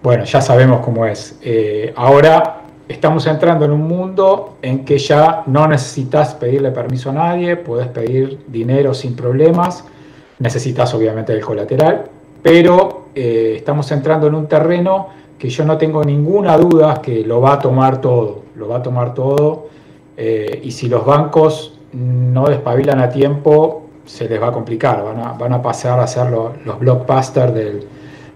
Speaker 2: Bueno, ya sabemos cómo es. Eh, ahora estamos entrando en un mundo en que ya no necesitas pedirle permiso a nadie, puedes pedir dinero sin problemas, necesitas obviamente el colateral, pero eh, estamos entrando en un terreno que yo no tengo ninguna duda que lo va a tomar todo, lo va a tomar todo, y si los bancos no despabilan a tiempo, se les va a complicar, van a, van a pasar a ser los blockbusters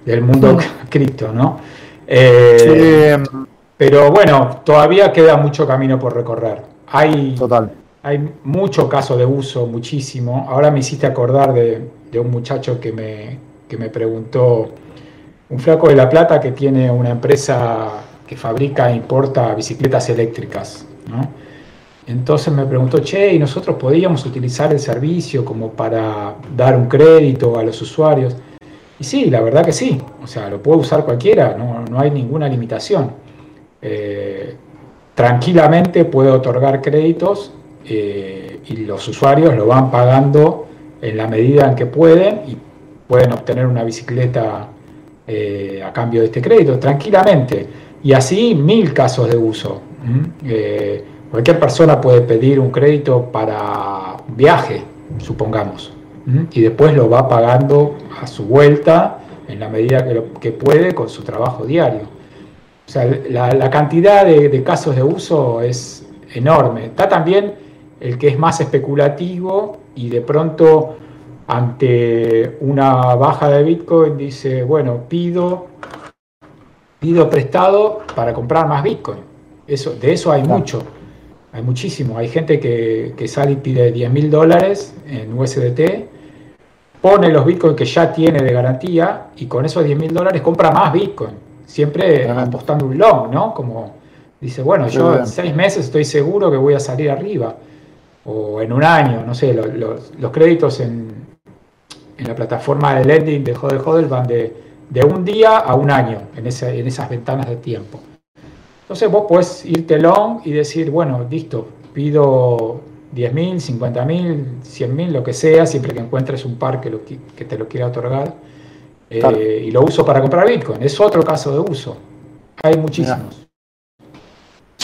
Speaker 2: del, mundo cripto, ¿no? Eh, pero bueno, todavía queda mucho camino por recorrer. Hay,
Speaker 1: Total.
Speaker 2: hay mucho caso de uso, muchísimo. Ahora me hiciste acordar de, un muchacho que me, que me preguntó, un flaco de La Plata que tiene una empresa que fabrica e importa bicicletas eléctricas, ¿no? Entonces me preguntó, che, ¿y nosotros podíamos utilizar el servicio como para dar un crédito a los usuarios? Y sí, la verdad que sí, o sea, lo puede usar cualquiera, no, hay ninguna limitación. Eh, tranquilamente puede otorgar créditos eh, y los usuarios lo van pagando en la medida en que pueden y pueden obtener una bicicleta eh, a cambio de este crédito, tranquilamente. Y así mil casos de uso. Cualquier persona puede pedir un crédito para un viaje, supongamos, y después lo va pagando a su vuelta en la medida que, puede con su trabajo diario. O sea, la, cantidad de, casos de uso es enorme. Está también el que es más especulativo y de pronto ante una baja de Bitcoin dice, bueno, pido, pido prestado para comprar más Bitcoin. Eso, de eso hay mucho. Hay muchísimo. Hay gente que, sale y pide 10 mil dólares en USDT, pone los bitcoins que ya tiene de garantía y con esos 10 mil dólares compra más bitcoin. Siempre apostando un long, ¿no? Como dice, bueno, yo en seis meses estoy seguro que voy a salir arriba. O en un año, no sé, los, créditos en, en, la plataforma de lending de Hodel Hodel van de, de un día a un año en, en esas ventanas de tiempo. Entonces vos podés irte long y decir, bueno, listo, pido 10.000, 50.000, 100.000, lo que sea, siempre que encuentres un par que, te lo quiera otorgar. Eh, y lo uso para comprar Bitcoin. Es otro caso de uso. Hay muchísimos.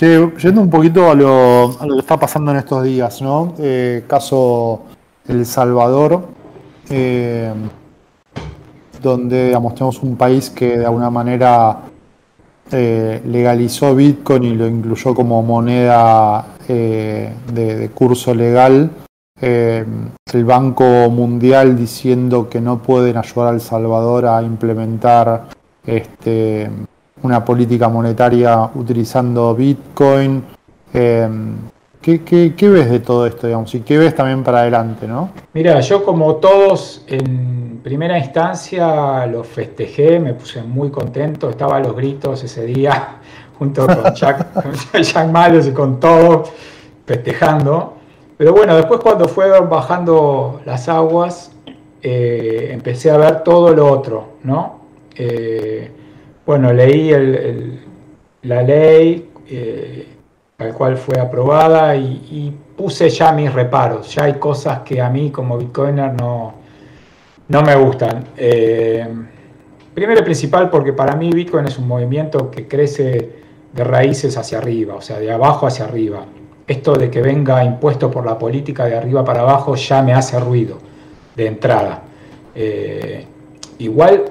Speaker 1: yendo un poquito a lo, que está pasando en estos días, ¿no? Eh, caso El Salvador, eh, donde digamos, tenemos un país que de alguna manera legalizó Bitcoin y lo incluyó como moneda de, curso legal. El Banco Mundial diciendo que no pueden ayudar a El Salvador a implementar este, una política monetaria utilizando Bitcoin. Em, ¿qué, ves de todo esto, digamos? Y qué ves también para adelante, no?
Speaker 2: Mira, yo como todos en primera instancia lo festejé, me puse muy contento, estaba a los gritos ese día junto con Jack, con Jack y con todos festejando. Pero bueno, después cuando fueron bajando las aguas, eh, empecé a ver todo lo otro, ¿no? Eh, bueno, leí la ley eh, cual fue aprobada y, puse ya mis reparos. Ya hay cosas que a mí como bitcoiner no, no me gustan. Eh, primero y principal porque para mí Bitcoin es un movimiento que crece de raíces hacia arriba, o sea, de abajo hacia arriba. Esto de que venga impuesto por la política de arriba para abajo ya me hace ruido de entrada. Eh, igual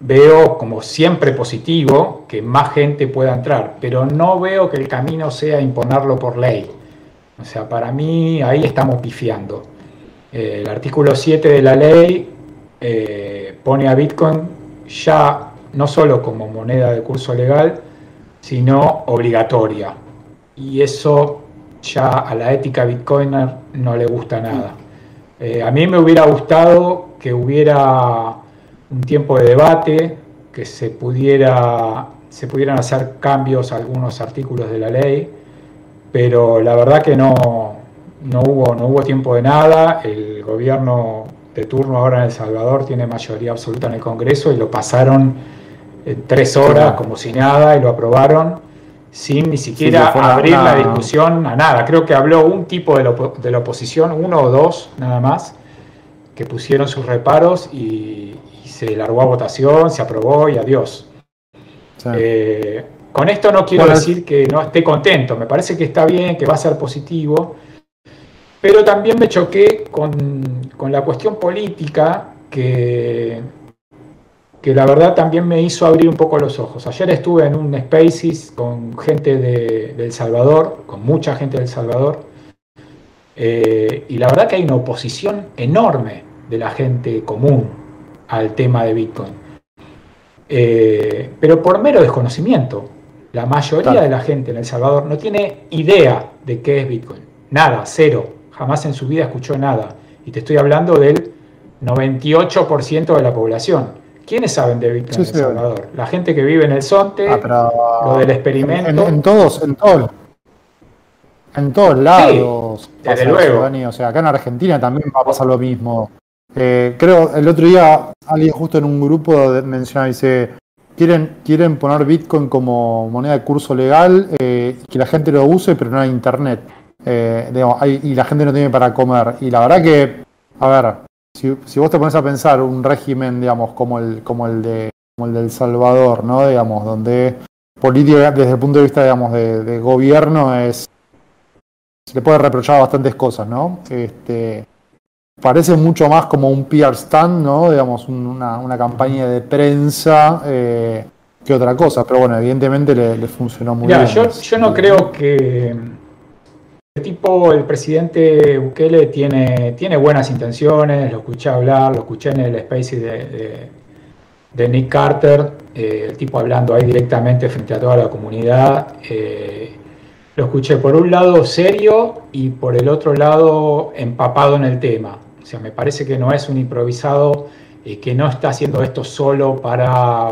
Speaker 2: veo como siempre positivo que más gente pueda entrar, pero no veo que el camino sea imponerlo por ley. O sea, para mí ahí estamos pifiando. Eh, el artículo 7 de la ley eh, pone a Bitcoin ya no solo como moneda de curso legal, sino obligatoria. Y eso ya a la ética bitcoiner no le gusta nada. Eh, a mí me hubiera gustado que hubiera un tiempo de debate, que se, pudiera, se pudieran hacer cambios a algunos artículos de la ley, pero la verdad que no, no, hubo, no hubo tiempo de nada. El gobierno de turno ahora en El Salvador tiene mayoría absoluta en el Congreso y lo pasaron en tres horas como si nada y lo aprobaron sin ni siquiera abrir la discusión a nada. Creo que habló un tipo de, de la oposición, uno o dos nada más, que pusieron sus reparos y, se largó a votación, se aprobó y adiós. Eh, con esto no quiero decir que no esté contento, me parece que está bien, que va a ser positivo, pero también me choqué con, la cuestión política que, que la verdad también me hizo abrir un poco los ojos. Ayer estuve en un Spaces con gente de, El Salvador, con mucha gente del Salvador, eh, y la verdad que hay una oposición enorme de la gente común al tema de Bitcoin. Eh, pero por mero desconocimiento. La mayoría de la gente en El Salvador no tiene idea de qué es Bitcoin. Nada, cero. Jamás en su vida escuchó nada. Y te estoy hablando del 98% de la población. ¿Quiénes saben de Bitcoin en El Salvador? La gente que vive en el Sonte, ah, lo del experimento.
Speaker 1: En, todos, en todos. En todos lados.
Speaker 2: desde luego.
Speaker 1: O sea, acá en Argentina también va a pasar lo mismo. Eh, creo, el otro día alguien justo en un grupo mencionaba, dice, quieren, quieren poner Bitcoin como moneda de curso legal, eh, que la gente lo use, pero no hay internet. Eh, y la gente no tiene para comer. Y la verdad que, a ver, si, vos te pones a pensar un régimen, digamos, como el, como el de como el del Salvador, ¿no? Digamos, donde política desde el punto de vista, digamos, de, de gobierno es se le puede reprochar bastantes cosas, ¿no? Este, parece mucho más como un PR stand, ¿no? Digamos, una, campaña de prensa eh, que otra cosa. Pero bueno, evidentemente le, funcionó muy bien.
Speaker 2: Yo, yo no creo que tipo, el presidente Bukele tiene, tiene buenas intenciones, lo escuché hablar, lo escuché en el space de, Nick Carter, eh, el tipo hablando ahí directamente frente a toda la comunidad. Eh, lo escuché por un lado serio y por el otro lado empapado en el tema. O sea, me parece que no es un improvisado y que no está haciendo esto solo para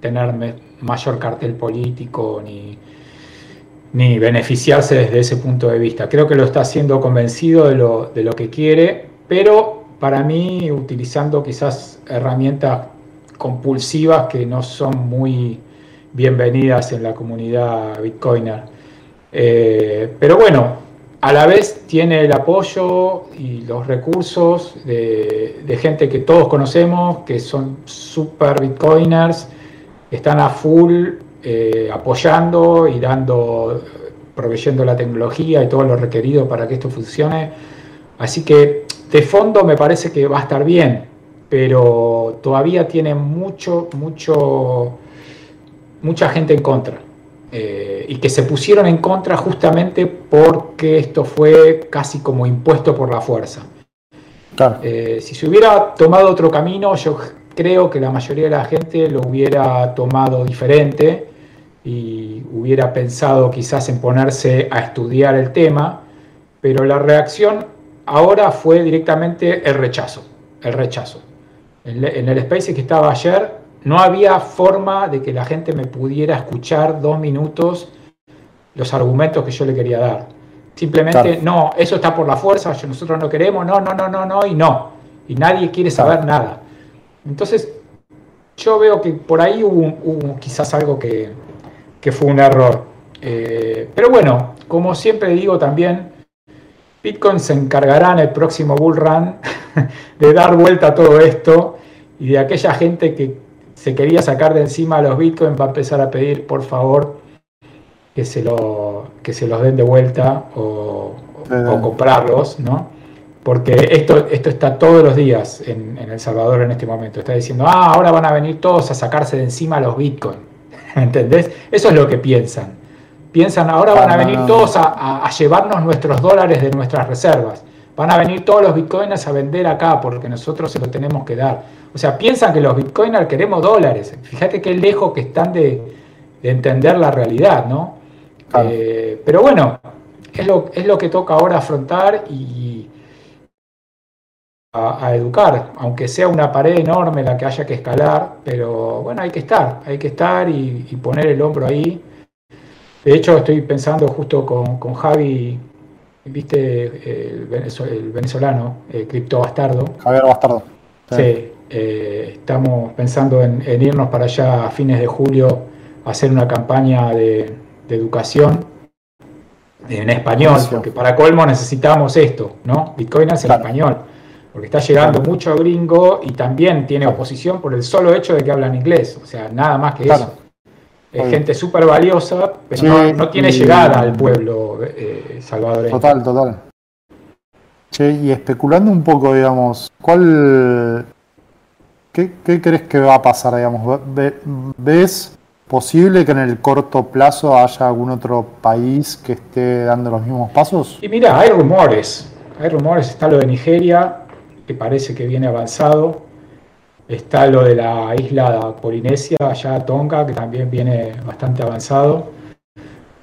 Speaker 2: tener mayor cartel político ni, ni beneficiarse desde ese punto de vista. Creo que lo está haciendo convencido de lo, de lo que quiere, pero para mí utilizando quizás herramientas compulsivas que no son muy bienvenidas en la comunidad bitcoiner. Eh, pero bueno, a la vez tiene el apoyo y los recursos de, gente que todos conocemos, que son super bitcoiners, están a full eh, apoyando y dando, proveyendo la tecnología y todo lo requerido para que esto funcione. Así que de fondo me parece que va a estar bien, pero todavía tiene mucho, mucho, mucha gente en contra. Eh, y que se pusieron en contra justamente porque esto fue casi como impuesto por la fuerza. Eh, si se hubiera tomado otro camino, yo creo que la mayoría de la gente lo hubiera tomado diferente y hubiera pensado quizás en ponerse a estudiar el tema, pero la reacción ahora fue directamente el rechazo, el rechazo. En, el Space que estaba ayer no había forma de que la gente me pudiera escuchar dos minutos los argumentos que yo le quería dar. Simplemente, no, eso está por la fuerza, nosotros no queremos, no, no, no, no, no, y no. Y nadie quiere saber nada. Entonces, yo veo que por ahí hubo, quizás algo que, fue un error. Eh, pero bueno, como siempre digo también, Bitcoin se encargará en el próximo bull run de dar vuelta a todo esto y de aquella gente que se quería sacar de encima a los Bitcoin va a empezar a pedir por favor que se, lo, que se los den de vuelta o, comprarlos, ¿no? Porque esto, esto está todos los días en, El Salvador en este momento. Está diciendo, ah, ahora van a venir todos a sacarse de encima los Bitcoin. ¿Entendés? Eso es lo que piensan piensan, ahora van a venir todos a, llevarnos nuestros dólares de nuestras reservas. Van a venir todos los bitcoiners a vender acá porque nosotros se lo tenemos que dar. O sea, piensan que los bitcoiners queremos dólares. Fíjate qué lejos que están de, entender la realidad, ¿no? Eh, pero bueno, es lo, es lo que toca ahora afrontar y a, educar, aunque sea una pared enorme la que haya que escalar, pero bueno, hay que estar, hay que estar y poner el hombro ahí de hecho, estoy pensando justo con, Javi, viste, el, venezolano, el cripto bastardo.
Speaker 1: Javier Bastardo.
Speaker 2: Sí, eh, estamos pensando en, irnos para allá a fines de julio a hacer una campaña de, educación en español, porque para colmo necesitamos esto, ¿no? Bitcoin es en español, porque está llegando mucho gringo y también tiene oposición por el solo hecho de que hablan inglés, o sea, nada más que eso es gente súper valiosa, pero no, tiene llegada al pueblo eh, salvadoreño.
Speaker 1: Total, total. y especulando un poco, digamos, ¿cuál. ¿Qué, crees que va a pasar, digamos? ¿Ves posible que en el corto plazo haya algún otro país que esté dando los mismos pasos?
Speaker 2: Y mira, hay rumores. Hay rumores, está lo de Nigeria, que parece que viene avanzado. Está lo de la isla Polinesia, allá Tonga, que también viene bastante avanzado.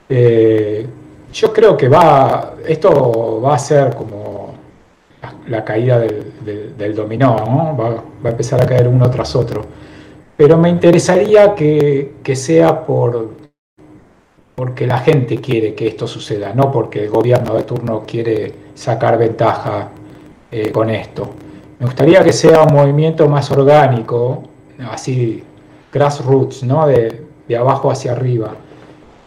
Speaker 2: Eh, yo creo que va, esto va a ser como la, caída del, dominó, ¿no? va, a empezar a caer uno tras otro. Pero me interesaría que, sea por, porque la gente quiere que esto suceda, no porque el gobierno de turno quiere sacar ventaja eh, con esto. Me gustaría que sea un movimiento más orgánico, así, grassroots, ¿no? de, abajo hacia arriba.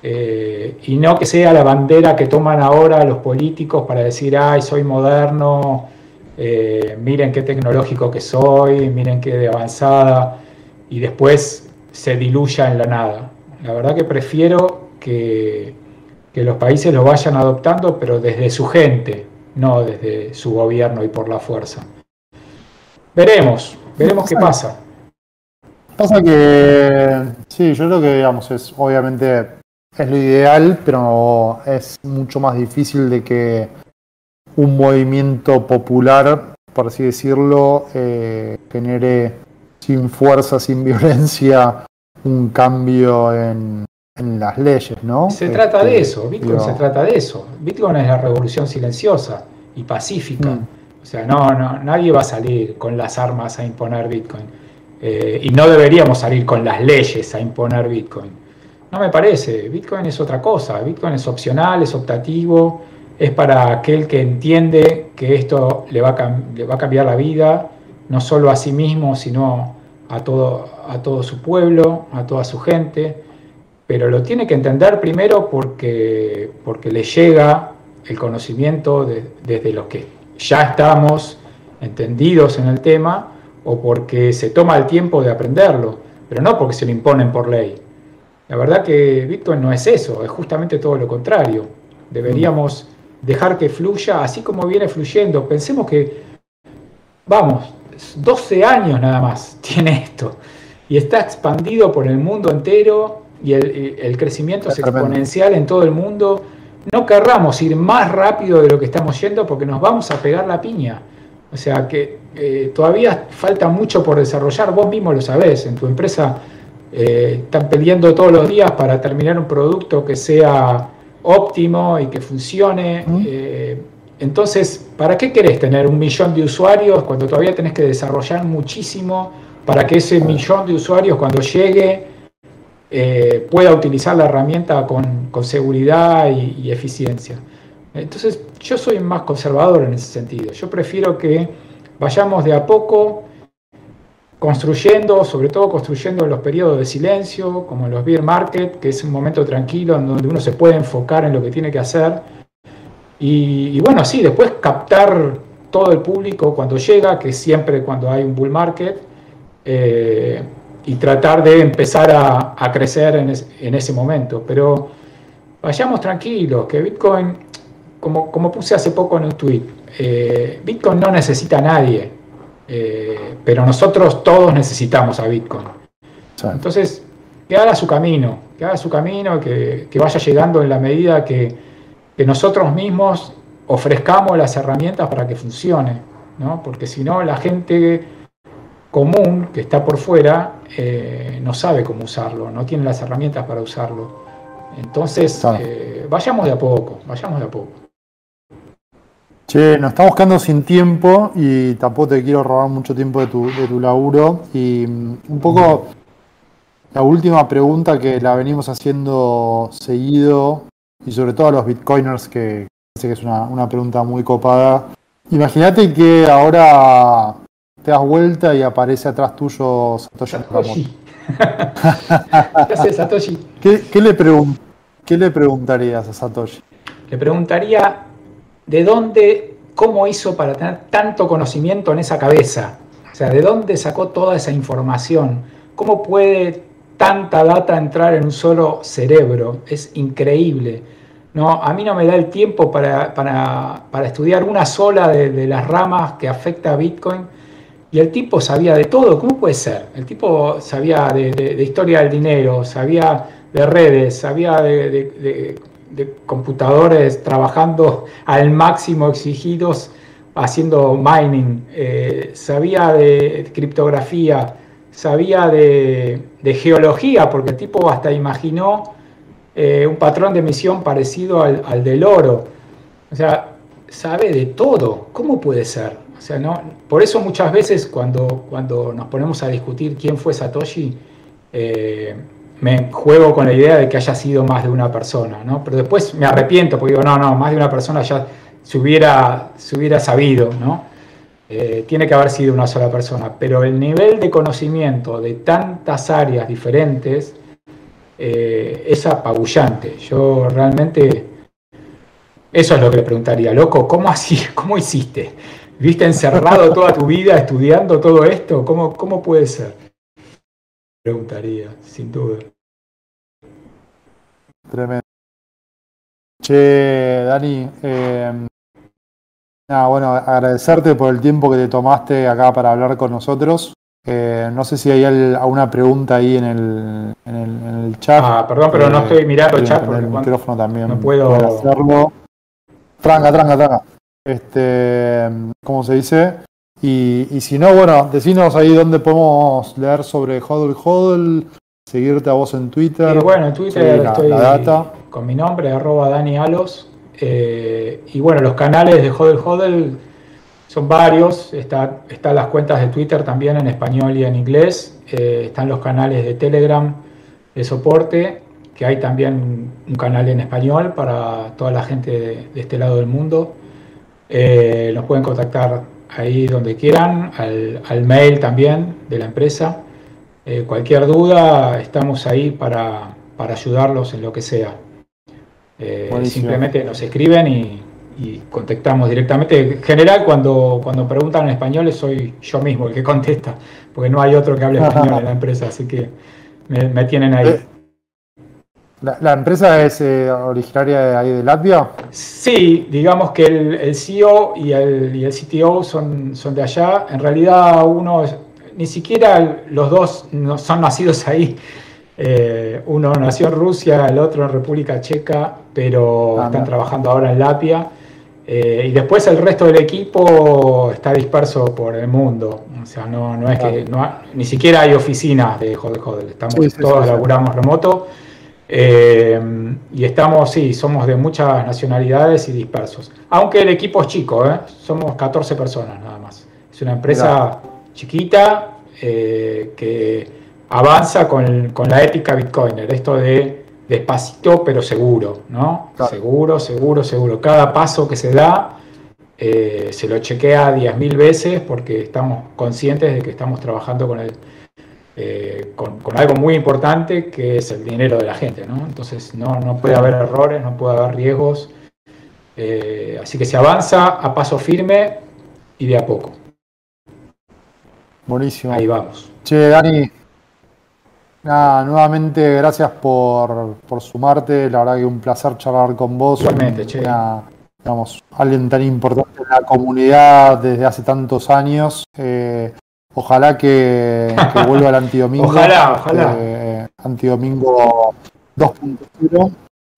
Speaker 2: Eh, y no que sea la bandera que toman ahora los políticos para decir, ay, soy moderno, eh, miren qué tecnológico que soy, miren qué de avanzada, y después se diluya en la nada. La verdad que prefiero que, que los países lo vayan adoptando, pero desde su gente, no desde su gobierno y por la fuerza. Veremos, veremos qué pasa.
Speaker 1: Pasa que, sí, yo creo que, digamos, es obviamente es lo ideal, pero es mucho más difícil de que un movimiento popular, por así decirlo, eh, genere sin fuerza, sin violencia, un cambio en, las leyes, ¿no?
Speaker 2: Se trata de este, eso, Bitcoin se trata de eso. Bitcoin es la revolución silenciosa y pacífica. Mm. O sea, no, no, nadie va a salir con las armas a imponer Bitcoin. Eh, y no deberíamos salir con las leyes a imponer Bitcoin. No me parece. Bitcoin es otra cosa. Bitcoin es opcional, es optativo, es para aquel que entiende que esto le va a, le va a cambiar la vida, no solo a sí mismo, sino a todo, a todo su pueblo, a toda su gente. Pero lo tiene que entender primero porque, porque le llega el conocimiento desde los que ya estamos entendidos en el tema o porque se toma el tiempo de aprenderlo, pero no porque se lo imponen por ley. La verdad que Bitcoin no es eso, es justamente todo lo contrario. Deberíamos dejar que fluya así como viene fluyendo. Pensemos que, vamos, 12 años nada más tiene esto y está expandido por el mundo entero y el, crecimiento es exponencial en todo el mundo. No querramos ir más rápido de lo que estamos yendo porque nos vamos a pegar la piña. O sea que eh, todavía falta mucho por desarrollar, vos mismo lo sabés, en tu empresa eh, están pidiendo todos los días para terminar un producto que sea óptimo y que funcione. Eh, entonces, ¿para qué querés tener un millón de usuarios cuando todavía tenés que desarrollar muchísimo para que ese millón de usuarios cuando llegue pueda utilizar la herramienta con, seguridad y eficiencia? Entonces, yo soy más conservador en ese sentido. Yo prefiero que vayamos de a poco construyendo, sobre todo construyendo en los periodos de silencio, como los beer market, que es un momento tranquilo en donde uno se puede enfocar en lo que tiene que hacer. Y, bueno, sí, después captar todo el público cuando llega, que siempre cuando hay un bull market, eh, y tratar de empezar a, crecer en, ese momento. Pero vayamos tranquilos, que Bitcoin como, puse hace poco en un tweet, eh, Bitcoin no necesita a nadie, eh, pero nosotros todos necesitamos a Bitcoin. Entonces, que haga su camino, que haga su camino, que, vaya llegando en la medida que, nosotros mismos ofrezcamos las herramientas para que funcione, ¿no? porque si no, la gente común que está por fuera eh, no sabe cómo usarlo, no tiene las herramientas para usarlo. Entonces, vayamos de a poco, vayamos de a poco.
Speaker 1: Che, nos estamos quedando sin tiempo y tampoco te quiero robar mucho tiempo de tu, de tu laburo. Y mm, un poco la última pregunta que la venimos haciendo seguido, y sobre todo a los bitcoiners, que sé que es una, pregunta muy copada. Imagínate que ahora te das vuelta y aparece atrás tuyo Satoshi
Speaker 2: Satoshi. ¿Qué Satoshi?
Speaker 1: ¿Qué, le ¿Qué le preguntarías a Satoshi?
Speaker 2: Le preguntaría de dónde, cómo hizo para tener tanto conocimiento en esa cabeza. O sea, de dónde sacó toda esa información. ¿Cómo puede tanta data entrar en un solo cerebro? Es increíble. No, a mí no me da el tiempo para, estudiar una sola de, las ramas que afecta a Bitcoin. Y el tipo sabía de todo. ¿Cómo puede ser? El tipo sabía de, historia del dinero, sabía de redes, sabía de computadores trabajando al máximo exigidos haciendo mining, eh, sabía de criptografía, sabía de, geología, porque el tipo hasta imaginó eh, un patrón de emisión parecido al, del oro. O sea, sabe de todo. ¿Cómo puede ser? O sea, no, por eso muchas veces cuando, cuando nos ponemos a discutir quién fue Satoshi, eh, me juego con la idea de que haya sido más de una persona, ¿no? Pero después me arrepiento porque digo, no, no, más de una persona ya se hubiera, sabido, ¿no? Eh, tiene que haber sido una sola persona, pero el nivel de conocimiento de tantas áreas diferentes eh, es apabullante. Yo realmente, eso es lo que le preguntaría, loco, ¿cómo así? ¿Cómo hiciste? ¿Viste encerrado toda tu vida estudiando todo esto? ¿Cómo, cómo puede ser? preguntaría, sin duda.
Speaker 1: Tremendo. Che, Dani, eh, bueno, agradecerte por el tiempo que te tomaste acá para hablar con nosotros. Eh, no sé si hay alguna pregunta ahí en el, en el, chat.
Speaker 2: Ah, perdón, pero no eh, estoy mirando el chat.
Speaker 1: el micrófono también.
Speaker 2: No puedo
Speaker 1: hacerlo. Tranca, tranca, tranca. Este, ¿cómo se dice? Y, si no, bueno, decinos ahí dónde podemos leer sobre Hodl Hodl, seguirte a vos en Twitter.
Speaker 2: bueno, en Twitter estoy con mi nombre, arroba Dani Alos. Eh, y bueno, los canales de Hodl Hodl son varios. Está, están las cuentas de Twitter también en español y en inglés. Eh, están los canales de Telegram de soporte, que hay también un canal en español para toda la gente de, este lado del mundo. Eh, nos pueden contactar ahí donde quieran, al, mail también de la empresa. Eh, cualquier duda, estamos ahí para, ayudarlos en lo que sea. Eh, simplemente nos escriben y, y contestamos directamente. En general, cuando, cuando preguntan en español, soy yo mismo el que contesta, porque no hay otro que hable español en la empresa, así que me, tienen ahí.
Speaker 1: ¿La, empresa es eh, originaria de ahí de Latvia?
Speaker 2: Sí, digamos que el, CEO y el, y el, CTO son, son de allá. En realidad, uno, ni siquiera los dos no son nacidos ahí. Eh, uno nació en Rusia, el otro en República Checa, pero ah, están trabajando ahora en Latvia. Eh, y después el resto del equipo está disperso por el mundo. O sea, no, no es que ni siquiera hay oficinas de Hodel Hodel. Estamos todos laburamos remoto. Eh, y estamos, sí, somos de muchas nacionalidades y dispersos. Aunque el equipo es chico, ¿eh? somos 14 personas nada más. Es una empresa chiquita que avanza con, con la ética bitcoiner. Esto de despacito pero seguro, ¿no? Seguro, seguro, seguro. Cada paso que se da eh, se lo chequea 10.000 veces porque estamos conscientes de que estamos trabajando con, el, eh, con, algo muy importante que es el dinero de la gente, ¿no? Entonces no, no puede haber errores, no puede haber riesgos. Eh, así que se avanza a paso firme y de a poco.
Speaker 1: Buenísimo.
Speaker 2: Ahí vamos.
Speaker 1: Che, Dani, Nada, nuevamente gracias por, sumarte. La verdad que un placer charlar con vos.
Speaker 2: Igualmente, che.
Speaker 1: digamos, alguien tan importante en la comunidad desde hace tantos años. Eh, ojalá que, vuelva el antidomingo.
Speaker 2: ojalá, ojalá.
Speaker 1: Eh, antidomingo 2.0.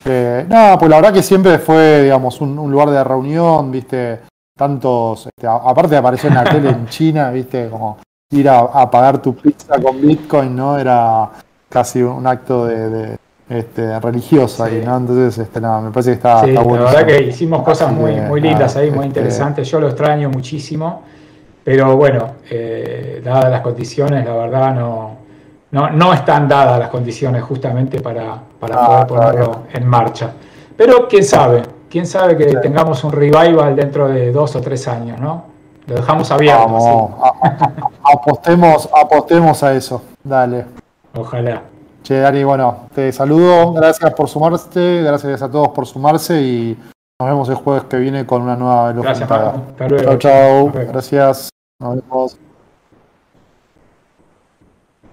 Speaker 1: Eh, nada, pues la verdad que siempre fue, digamos, un, lugar de reunión, viste, tantos, este, aparte de aparecer en la tele en China, viste, como ir a, pagar tu pizza con Bitcoin, ¿no? Era casi un acto de, este, religioso ahí, ¿no? Entonces, este, nada, me parece que está,
Speaker 2: sí, bueno. La verdad que hicimos cosas muy, muy lindas ahí, muy este, interesantes. Yo lo extraño muchísimo, pero bueno, eh, dadas las condiciones, la verdad no, no, no están dadas las condiciones justamente para, para ah, poder ponerlo en marcha. Pero quién sabe, quién sabe que tengamos un revival dentro de dos o tres años, ¿no? Lo dejamos abierto. Vamos,
Speaker 1: apostemos, apostemos a eso. Dale.
Speaker 2: Ojalá.
Speaker 1: Che, Dani, bueno, te saludo. Gracias por sumarte. Gracias a todos por sumarse y nos vemos el jueves que viene con una nueva
Speaker 2: Gracias, Hasta
Speaker 1: luego. Chao, chao. Gracias. Nos vemos.